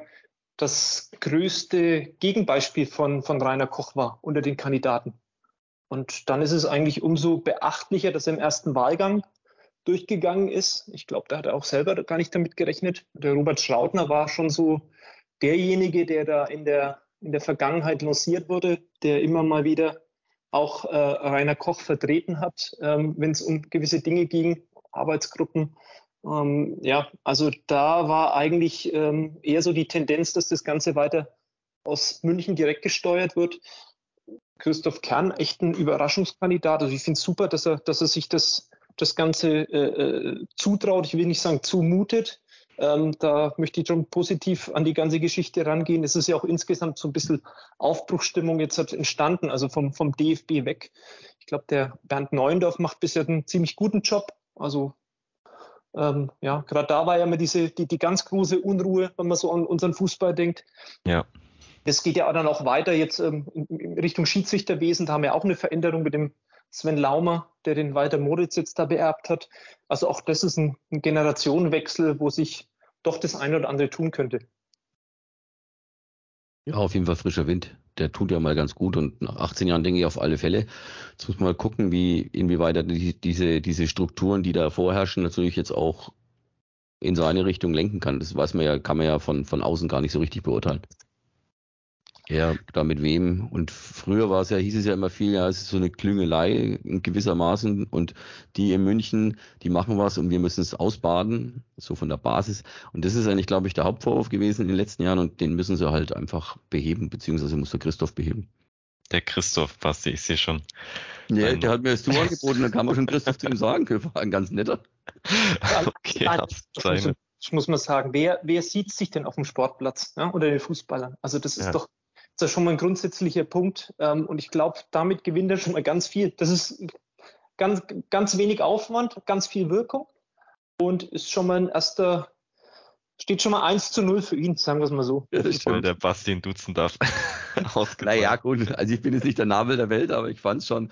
das größte Gegenbeispiel von, von Rainer Koch war unter den Kandidaten. Und dann ist es eigentlich umso beachtlicher, dass er im ersten Wahlgang durchgegangen ist. Ich glaube, da hat er auch selber gar nicht damit gerechnet. Der Robert Schrautner war schon so derjenige, der da in der, in der Vergangenheit lanciert wurde, der immer mal wieder auch äh, Rainer Koch vertreten hat, ähm, wenn es um gewisse Dinge ging, Arbeitsgruppen. Ähm, ja, also da war eigentlich ähm, eher so die Tendenz, dass das Ganze weiter aus München direkt gesteuert wird. Christoph Kern, echt ein Überraschungskandidat. Also ich finde es super, dass er, dass er sich das, das Ganze äh, äh, zutraut. Ich will nicht sagen zumutet. Ähm, da möchte ich schon positiv an die ganze Geschichte rangehen. Es ist ja auch insgesamt so ein bisschen Aufbruchstimmung jetzt entstanden, also vom, vom DFB weg. Ich glaube, der Bernd Neuendorf macht bisher einen ziemlich guten Job. Also ähm, ja, gerade da war ja immer diese, die, die ganz große Unruhe, wenn man so an unseren Fußball denkt. Ja. Das geht ja dann auch weiter jetzt ähm, in Richtung Schiedsrichterwesen. Da haben wir auch eine Veränderung mit dem Sven Laumer, der den Walter Moritz jetzt da beerbt hat. Also auch das ist ein, Generationenwechsel, wo sich doch das eine oder andere tun könnte. Ja, auf jeden Fall frischer Wind. Der tut ja mal ganz gut und nach 18 Jahren denke ich auf alle Fälle. Jetzt muss man mal gucken, wie, inwieweit er die, diese, diese Strukturen, die da vorherrschen, natürlich jetzt auch in seine Richtung lenken kann. Das weiß man ja, kann man ja von, von außen gar nicht so richtig beurteilen. Ja, da mit wem. Und früher war es ja, hieß es ja immer viel, ja, es ist so eine Klüngelei in gewissermaßen und die in München, die machen was und wir müssen es ausbaden, so von der Basis. Und das ist eigentlich, glaube ich, der Hauptvorwurf gewesen in den letzten Jahren und den müssen sie halt einfach beheben, beziehungsweise muss der Christoph beheben. Der Christoph, Basti, ich sehe schon. Ja, der hat mir das du angeboten, dann kann man schon Christoph zu ihm sagen, Köfer, ein ganz netter. okay, ich muss mal sagen, wer, wer sieht sich denn auf dem Sportplatz ja, oder den Fußballern? Also das ist ja. doch das ist schon mal ein grundsätzlicher Punkt. Ähm, und ich glaube, damit gewinnt er schon mal ganz viel. Das ist ganz, ganz wenig Aufwand, ganz viel Wirkung und ist schon mal ein erster, steht schon mal 1 zu 0 für ihn, sagen wir es mal so. Ja, das Weil der Basti ihn duzen darf. naja, gut, also ich bin jetzt nicht der Nabel der Welt, aber ich fand es schon,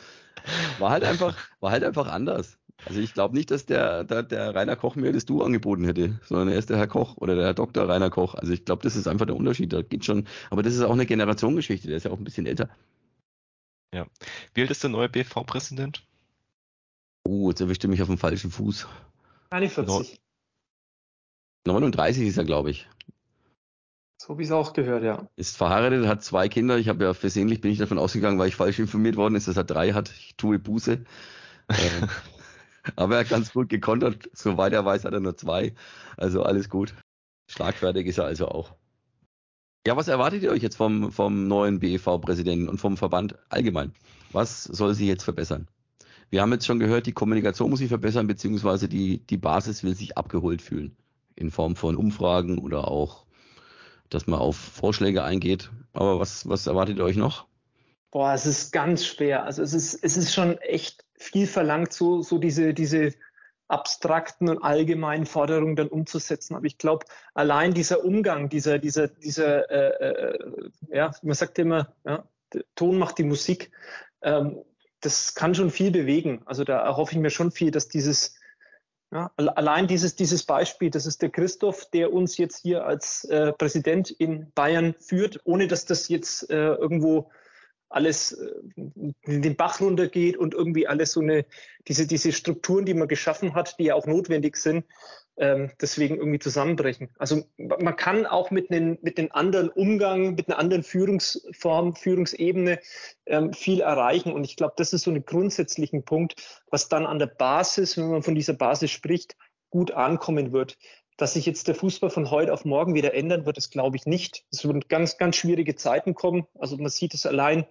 war halt einfach, war halt einfach anders. Also ich glaube nicht, dass der, der, der Rainer Koch mir das Du angeboten hätte, sondern er ist der Herr Koch oder der Herr Dr. Rainer Koch. Also ich glaube, das ist einfach der Unterschied. Da geht schon, aber das ist auch eine Generationengeschichte, der ist ja auch ein bisschen älter. Ja. Wie alt ist der neue BV-Präsident? Oh, jetzt erwischte mich auf dem falschen Fuß. 41. 39 ist er, glaube ich. So wie es auch gehört, ja. Ist verheiratet, hat zwei Kinder. Ich habe ja versehentlich bin ich davon ausgegangen, weil ich falsch informiert worden ist, dass er drei hat. Ich tue Buße. Aber er hat ganz gut gekontert. Soweit er weiß, hat er nur zwei. Also alles gut. Schlagfertig ist er also auch. Ja, was erwartet ihr euch jetzt vom, vom neuen BEV-Präsidenten und vom Verband allgemein? Was soll sich jetzt verbessern? Wir haben jetzt schon gehört, die Kommunikation muss sich verbessern, beziehungsweise die, die Basis will sich abgeholt fühlen. In Form von Umfragen oder auch, dass man auf Vorschläge eingeht. Aber was, was erwartet ihr euch noch? Boah, es ist ganz schwer. Also es ist, es ist schon echt viel verlangt, so, so diese, diese abstrakten und allgemeinen Forderungen dann umzusetzen. Aber ich glaube, allein dieser Umgang, dieser, dieser, dieser, äh, äh, ja, man sagt immer, ja, Ton macht die Musik, ähm, das kann schon viel bewegen. Also da erhoffe ich mir schon viel, dass dieses, ja, allein dieses, dieses Beispiel, das ist der Christoph, der uns jetzt hier als äh, Präsident in Bayern führt, ohne dass das jetzt äh, irgendwo alles äh, den Bach runtergeht und irgendwie alles so eine, diese, diese Strukturen, die man geschaffen hat, die ja auch notwendig sind, ähm, deswegen irgendwie zusammenbrechen. Also man kann auch mit einem mit den anderen Umgang, mit einer anderen Führungsform, Führungsebene ähm, viel erreichen. Und ich glaube, das ist so ein grundsätzlichen Punkt, was dann an der Basis, wenn man von dieser Basis spricht, gut ankommen wird. Dass sich jetzt der Fußball von heute auf morgen wieder ändern wird, das glaube ich nicht. Es würden ganz, ganz schwierige Zeiten kommen. Also man sieht es allein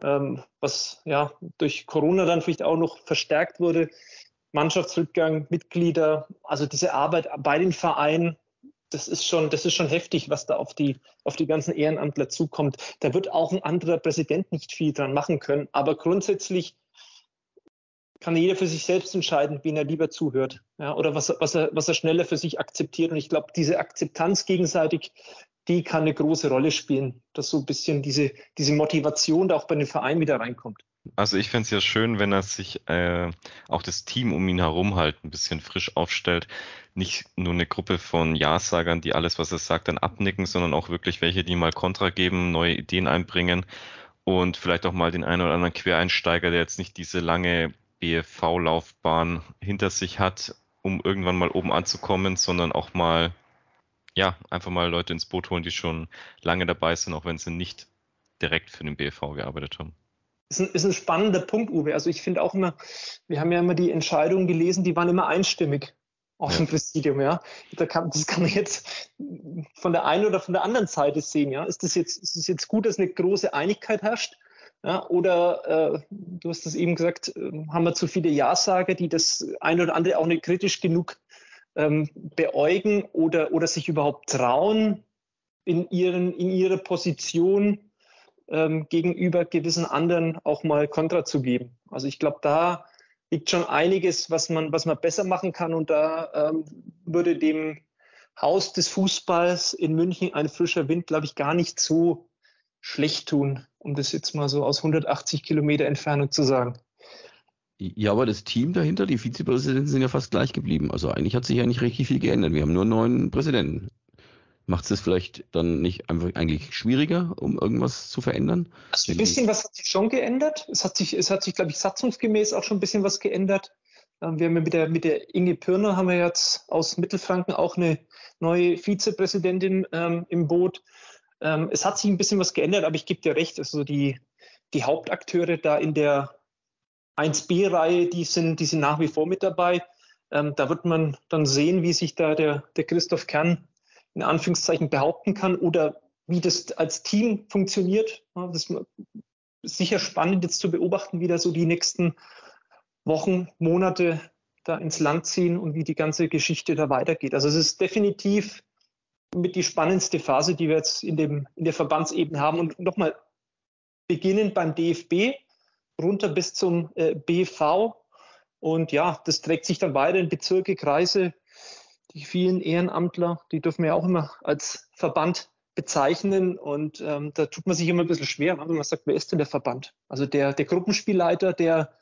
was ja durch Corona dann vielleicht auch noch verstärkt wurde. Mannschaftsrückgang, Mitglieder, also diese Arbeit bei den Vereinen, das ist schon, das ist schon heftig, was da auf die, auf die ganzen Ehrenamtler zukommt. Da wird auch ein anderer Präsident nicht viel dran machen können. Aber grundsätzlich kann jeder für sich selbst entscheiden, wen er lieber zuhört, ja, oder was, was, er, was er schneller für sich akzeptiert. Und ich glaube, diese Akzeptanz gegenseitig, die kann eine große Rolle spielen, dass so ein bisschen diese, diese Motivation da auch bei den Vereinen wieder reinkommt. Also ich fände es ja schön, wenn er sich äh, auch das Team um ihn herum halt ein bisschen frisch aufstellt. Nicht nur eine Gruppe von Ja-Sagern, die alles, was er sagt, dann abnicken, sondern auch wirklich welche, die mal Kontra geben, neue Ideen einbringen und vielleicht auch mal den einen oder anderen Quereinsteiger, der jetzt nicht diese lange BFV-Laufbahn hinter sich hat, um irgendwann mal oben anzukommen, sondern auch mal, ja, einfach mal Leute ins Boot holen, die schon lange dabei sind, auch wenn sie nicht direkt für den BFV gearbeitet haben. ist ein, ist ein spannender Punkt, Uwe. Also ich finde auch immer, wir haben ja immer die Entscheidungen gelesen, die waren immer einstimmig aus dem Präsidium, ja. Da kann, das kann man jetzt von der einen oder von der anderen Seite sehen, ja. Ist das jetzt, ist es jetzt gut, dass eine große Einigkeit herrscht? Ja, oder äh, du hast es eben gesagt, äh, haben wir zu viele Ja-Sager, die das ein oder andere auch nicht kritisch genug ähm, beäugen oder, oder sich überhaupt trauen, in, ihren, in ihrer Position ähm, gegenüber gewissen anderen auch mal Kontra zu geben. Also ich glaube, da liegt schon einiges, was man, was man besser machen kann. Und da ähm, würde dem Haus des Fußballs in München ein frischer Wind, glaube ich, gar nicht so schlecht tun, um das jetzt mal so aus 180 Kilometer Entfernung zu sagen. Ja, aber das Team dahinter, die Vizepräsidenten sind ja fast gleich geblieben. Also eigentlich hat sich ja nicht richtig viel geändert. Wir haben nur neun Präsidenten. Macht es das vielleicht dann nicht einfach eigentlich schwieriger, um irgendwas zu verändern? Also ein bisschen was hat sich schon geändert. Es hat sich, es hat sich, glaube ich, satzungsgemäß auch schon ein bisschen was geändert. Ähm, wir haben ja mit der, mit der Inge Pirner haben wir jetzt aus Mittelfranken auch eine neue Vizepräsidentin ähm, im Boot. Ähm, es hat sich ein bisschen was geändert, aber ich gebe dir recht, also die, die Hauptakteure da in der 1B-Reihe, die sind, die sind nach wie vor mit dabei. Ähm, da wird man dann sehen, wie sich da der, der Christoph Kern in Anführungszeichen behaupten kann oder wie das als Team funktioniert. Das ist sicher spannend jetzt zu beobachten, wie da so die nächsten Wochen, Monate da ins Land ziehen und wie die ganze Geschichte da weitergeht. Also es ist definitiv mit die spannendste Phase, die wir jetzt in, dem, in der Verbandsebene haben. Und nochmal, beginnend beim DFB, runter bis zum äh, BV. Und ja, das trägt sich dann weiter in Bezirke, Kreise, die vielen Ehrenamtler, die dürfen wir ja auch immer als Verband bezeichnen und ähm, da tut man sich immer ein bisschen schwer, wenn man sagt, wer ist denn der Verband? Also der, der Gruppenspielleiter, der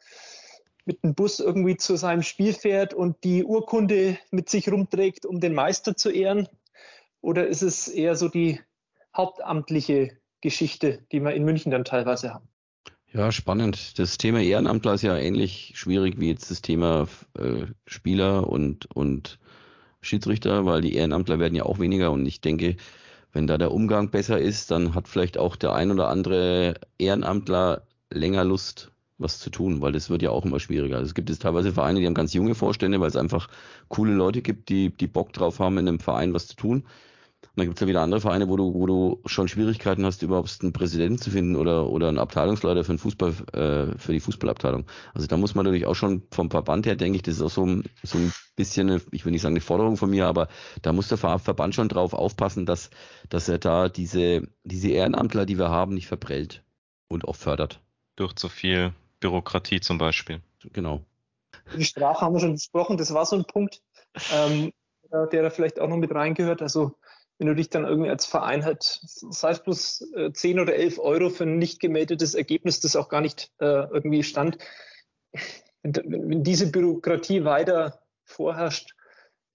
mit dem Bus irgendwie zu seinem Spiel fährt und die Urkunde mit sich rumträgt, um den Meister zu ehren? Oder ist es eher so die hauptamtliche Geschichte, die wir in München dann teilweise haben? Ja, spannend. Das Thema Ehrenamtler ist ja ähnlich schwierig wie jetzt das Thema äh, Spieler und, und Schiedsrichter, weil die Ehrenamtler werden ja auch weniger und ich denke, wenn da der Umgang besser ist, dann hat vielleicht auch der ein oder andere Ehrenamtler länger Lust, was zu tun, weil das wird ja auch immer schwieriger. Also es gibt jetzt teilweise Vereine, die haben ganz junge Vorstände, weil es einfach coole Leute gibt, die, die Bock drauf haben, in einem Verein was zu tun. Und dann gibt es ja wieder andere Vereine, wo du, wo du schon Schwierigkeiten hast, überhaupt einen Präsidenten zu finden oder, oder einen Abteilungsleiter für den Fußball, äh, für die Fußballabteilung. Also da muss man natürlich auch schon vom Verband her, denke ich, das ist auch so, so ein bisschen, eine, ich will nicht sagen eine Forderung von mir, aber da muss der Verband schon drauf aufpassen, dass, dass er da diese, diese Ehrenamtler, die wir haben, nicht verprellt und auch fördert. Durch zu viel Bürokratie zum Beispiel. Genau. Die Sprache haben wir schon besprochen, das war so ein Punkt, ähm, der da vielleicht auch noch mit reingehört. Also wenn du dich dann irgendwie als Verein halt, sei es bloß äh, 10 oder 11 Euro für ein nicht gemeldetes Ergebnis, das auch gar nicht äh, irgendwie stand, wenn, wenn, diese Bürokratie weiter vorherrscht,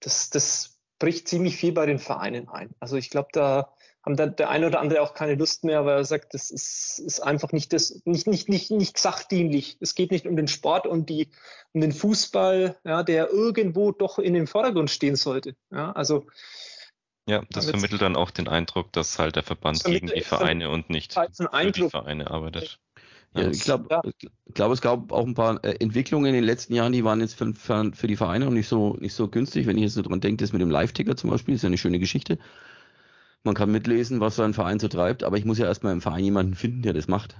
das, das bricht ziemlich viel bei den Vereinen ein. Also ich glaube, da haben da der eine oder andere auch keine Lust mehr, weil er sagt, das ist, ist einfach nicht das, nicht, nicht, nicht, nicht sachdienlich. Es geht nicht um den Sport die, um den Fußball, ja, der irgendwo doch in den Vordergrund stehen sollte. Ja, also ja, das vermittelt dann auch den Eindruck, dass halt der Verband gegen die Vereine und nicht für die Vereine arbeitet. Ja, ich glaube, ja. glaub, es gab auch ein paar äh, Entwicklungen in den letzten Jahren, die waren jetzt für, für, die Vereine noch nicht so, nicht so günstig. Wenn ich jetzt so dran denke, das mit dem Live-Ticker zum Beispiel, ist ja eine schöne Geschichte. Man kann mitlesen, was so ein Verein so treibt, aber ich muss ja erstmal im Verein jemanden finden, der das macht.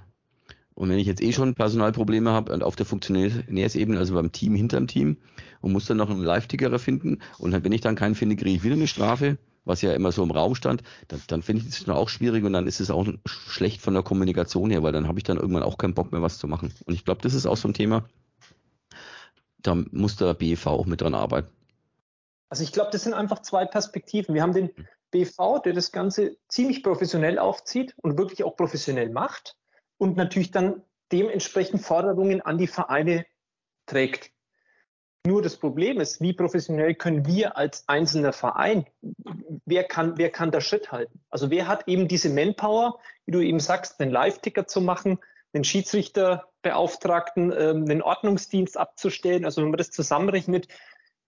Und wenn ich jetzt eh schon Personalprobleme habe und auf der Funktionärsebene, also beim Team hinterm Team, und muss dann noch einen Live-Tickerer finden, und wenn ich dann keinen finde, kriege ich wieder eine Strafe was ja immer so im Raum stand, dann, dann finde ich das schon auch schwierig und dann ist es auch schlecht von der Kommunikation her, weil dann habe ich dann irgendwann auch keinen Bock mehr, was zu machen. Und ich glaube, das ist auch so ein Thema, da muss der BEV auch mit dran arbeiten. Also ich glaube, das sind einfach zwei Perspektiven. Wir haben den BV, der das Ganze ziemlich professionell aufzieht und wirklich auch professionell macht und natürlich dann dementsprechend Forderungen an die Vereine trägt. Nur das Problem ist, wie professionell können wir als einzelner Verein, wer kann, wer kann da Schritt halten? Also wer hat eben diese Manpower, wie du eben sagst, einen Live-Ticker zu machen, einen Schiedsrichterbeauftragten, ähm, einen Ordnungsdienst abzustellen. Also wenn man das zusammenrechnet,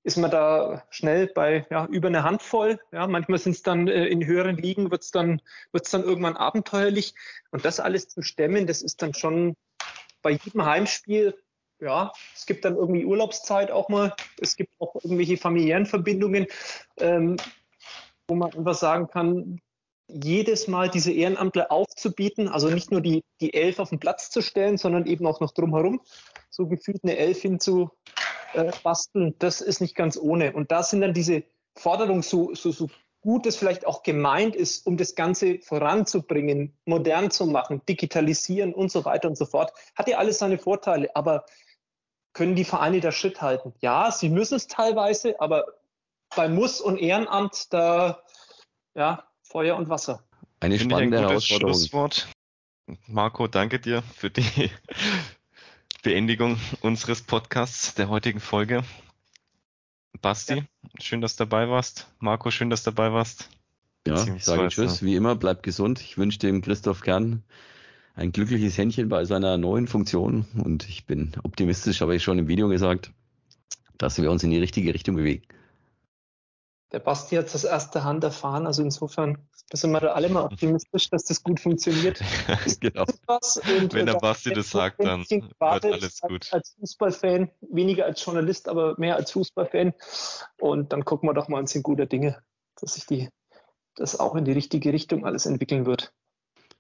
ist man da schnell bei ja, über eine Handvoll. Ja, manchmal sind es dann äh, in höheren Ligen, wird es dann, wird's dann irgendwann abenteuerlich. Und das alles zu stemmen, das ist dann schon bei jedem Heimspiel, ja, es gibt dann irgendwie Urlaubszeit auch mal, es gibt auch irgendwelche familiären Verbindungen, ähm, wo man einfach sagen kann, jedes Mal diese Ehrenamtler aufzubieten, also nicht nur die, die Elf auf den Platz zu stellen, sondern eben auch noch drumherum, so gefühlt eine Elf hinzu äh, basteln, das ist nicht ganz ohne. Und da sind dann diese Forderungen, so, so, so gut es vielleicht auch gemeint ist, um das Ganze voranzubringen, modern zu machen, digitalisieren und so weiter und so fort, hat ja alles seine Vorteile. Aber können die Vereine da Schritt halten? Ja, sie müssen es teilweise, aber bei Muss und Ehrenamt, da, ja, Feuer und Wasser. Eine Finde spannende ein gutes Schlusswort. Marco, danke dir für die Beendigung unseres Podcasts der heutigen Folge. Basti, ja. schön, dass du dabei warst. Marco, schön, dass du dabei warst. Ja, ich sage Tschüss, wie immer, bleib gesund. Ich wünsche dem Christoph Kern ein glückliches Händchen bei seiner neuen Funktion und ich bin optimistisch, habe ich schon im Video gesagt, dass wir uns in die richtige Richtung bewegen der Basti hat es aus erster Hand erfahren. Also insofern sind wir da alle mal optimistisch, dass das gut funktioniert. genau. Wenn der Basti das sagt, dann wird alles gut. Als Fußballfan, weniger als Journalist, aber mehr als Fußballfan. Und dann gucken wir doch mal uns in guter Dinge, dass sich die, das auch in die richtige Richtung alles entwickeln wird.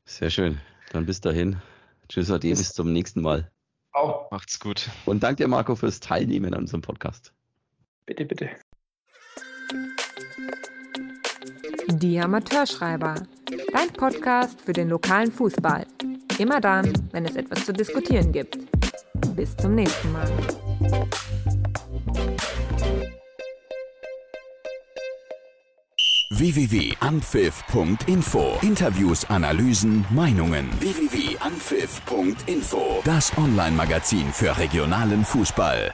Sehr schön. Dann bis dahin. Tschüss, Ade, bis, bis zum nächsten Mal. Ciao. Macht's gut. Und danke dir, Marco, fürs Teilnehmen an unserem Podcast. Bitte, bitte. Die Amateurschreiber. Dein Podcast für den lokalen Fußball. Immer dann, wenn es etwas zu diskutieren gibt. Bis zum nächsten Mal. www.anpfiff.info Interviews, Analysen, Meinungen. www.anpfiff.info Das Online-Magazin für regionalen Fußball.